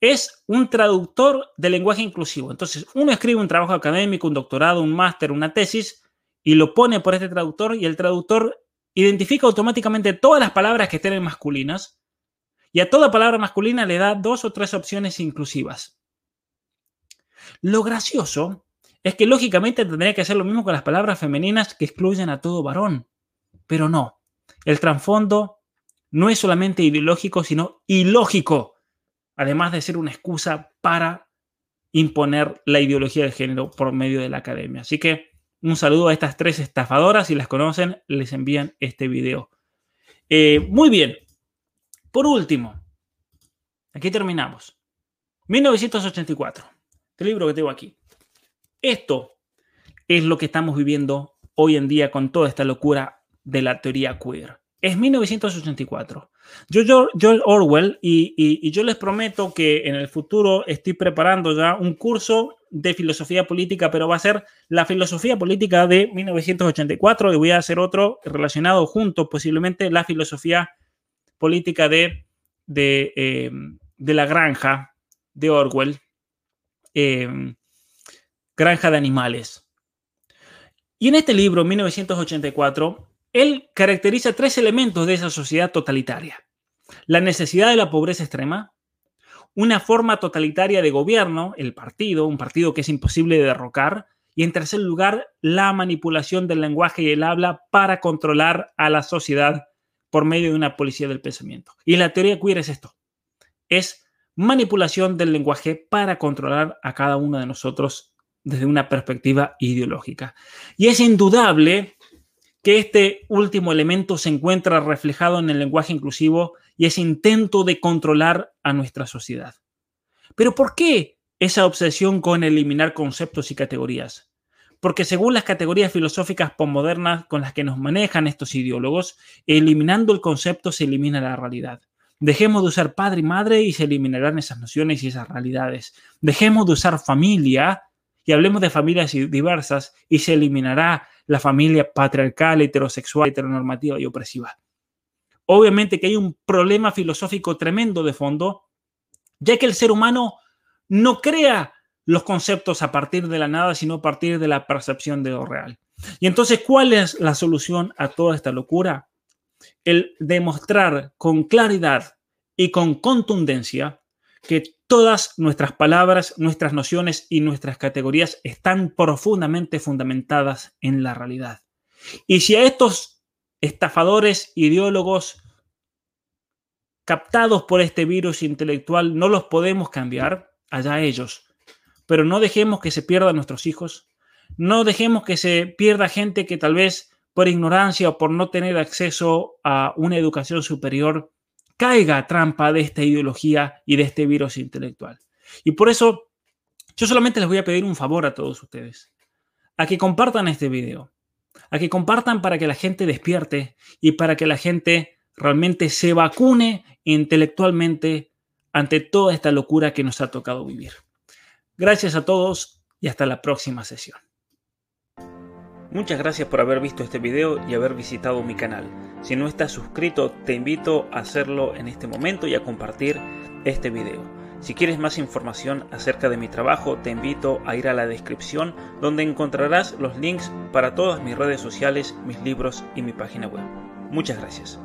Es un traductor de lenguaje inclusivo. Entonces, uno escribe un trabajo académico, un doctorado, un máster, una tesis, y lo pone por este traductor, y el traductor identifica automáticamente todas las palabras que estén masculinas, y a toda palabra masculina le da dos o tres opciones inclusivas. Lo gracioso es que lógicamente tendría que hacer lo mismo con las palabras femeninas que excluyen a todo varón. Pero no. El trasfondo no es solamente ideológico, sino ilógico. Además de ser una excusa para imponer la ideología de género por medio de la academia. Así que un saludo a estas tres estafadoras. Si las conocen, les envían este video. Eh, muy bien. Por último, aquí terminamos. 1984. Este libro que tengo aquí. Esto es lo que estamos viviendo hoy en día con toda esta locura de la teoría queer. Es 1984. Yo, George Orwell, y, yo les prometo que en el futuro estoy preparando ya un curso de filosofía política, pero va a ser la filosofía política de 1984 y voy a hacer otro relacionado junto, posiblemente la filosofía política de, de, eh, la granja de Orwell. Eh, Granja de Animales. Y en este libro, 1984, él caracteriza tres elementos de esa sociedad totalitaria. La necesidad de la pobreza extrema, una forma totalitaria de gobierno, el partido, un partido que es imposible de derrocar, Y en tercer lugar, la manipulación del lenguaje y el habla para controlar a la sociedad por medio de una policía del pensamiento. Y la teoría queer es esto. Es manipulación del lenguaje para controlar a cada uno de nosotros desde una perspectiva ideológica. Y es indudable que este último elemento se encuentra reflejado en el lenguaje inclusivo y ese intento de controlar a nuestra sociedad. Pero ¿por qué esa obsesión con eliminar conceptos y categorías? Porque según las categorías filosóficas postmodernas con las que nos manejan estos ideólogos, eliminando el concepto se elimina la realidad. Dejemos de usar padre y madre y se eliminarán esas nociones y esas realidades. Dejemos de usar familia y hablemos de familias diversas y se eliminará la familia patriarcal, heterosexual, heteronormativa y opresiva. Obviamente que hay un problema filosófico tremendo de fondo, ya que el ser humano no crea los conceptos a partir de la nada, sino a partir de la percepción de lo real. Y entonces, ¿cuál es la solución a toda esta locura? El demostrar con claridad y con contundencia que todas nuestras palabras, nuestras nociones y nuestras categorías están profundamente fundamentadas en la realidad. Y si a estos estafadores, ideólogos, captados por este virus intelectual, no los podemos cambiar, allá ellos. Pero no dejemos que se pierdan nuestros hijos, no dejemos que se pierda gente que tal vez por ignorancia o por no tener acceso a una educación superior caiga trampa de esta ideología y de este virus intelectual. Y por eso yo solamente les voy a pedir un favor a todos ustedes, a que compartan este video, a que compartan para que la gente despierte y para que la gente realmente se vacune intelectualmente ante toda esta locura que nos ha tocado vivir. Gracias a todos y hasta la próxima sesión. Muchas gracias por haber visto este video y haber visitado mi canal. Si no estás suscrito, te invito a hacerlo en este momento y a compartir este video. Si quieres más información acerca de mi trabajo, te invito a ir a la descripción donde encontrarás los links para todas mis redes sociales, mis libros y mi página web. Muchas gracias.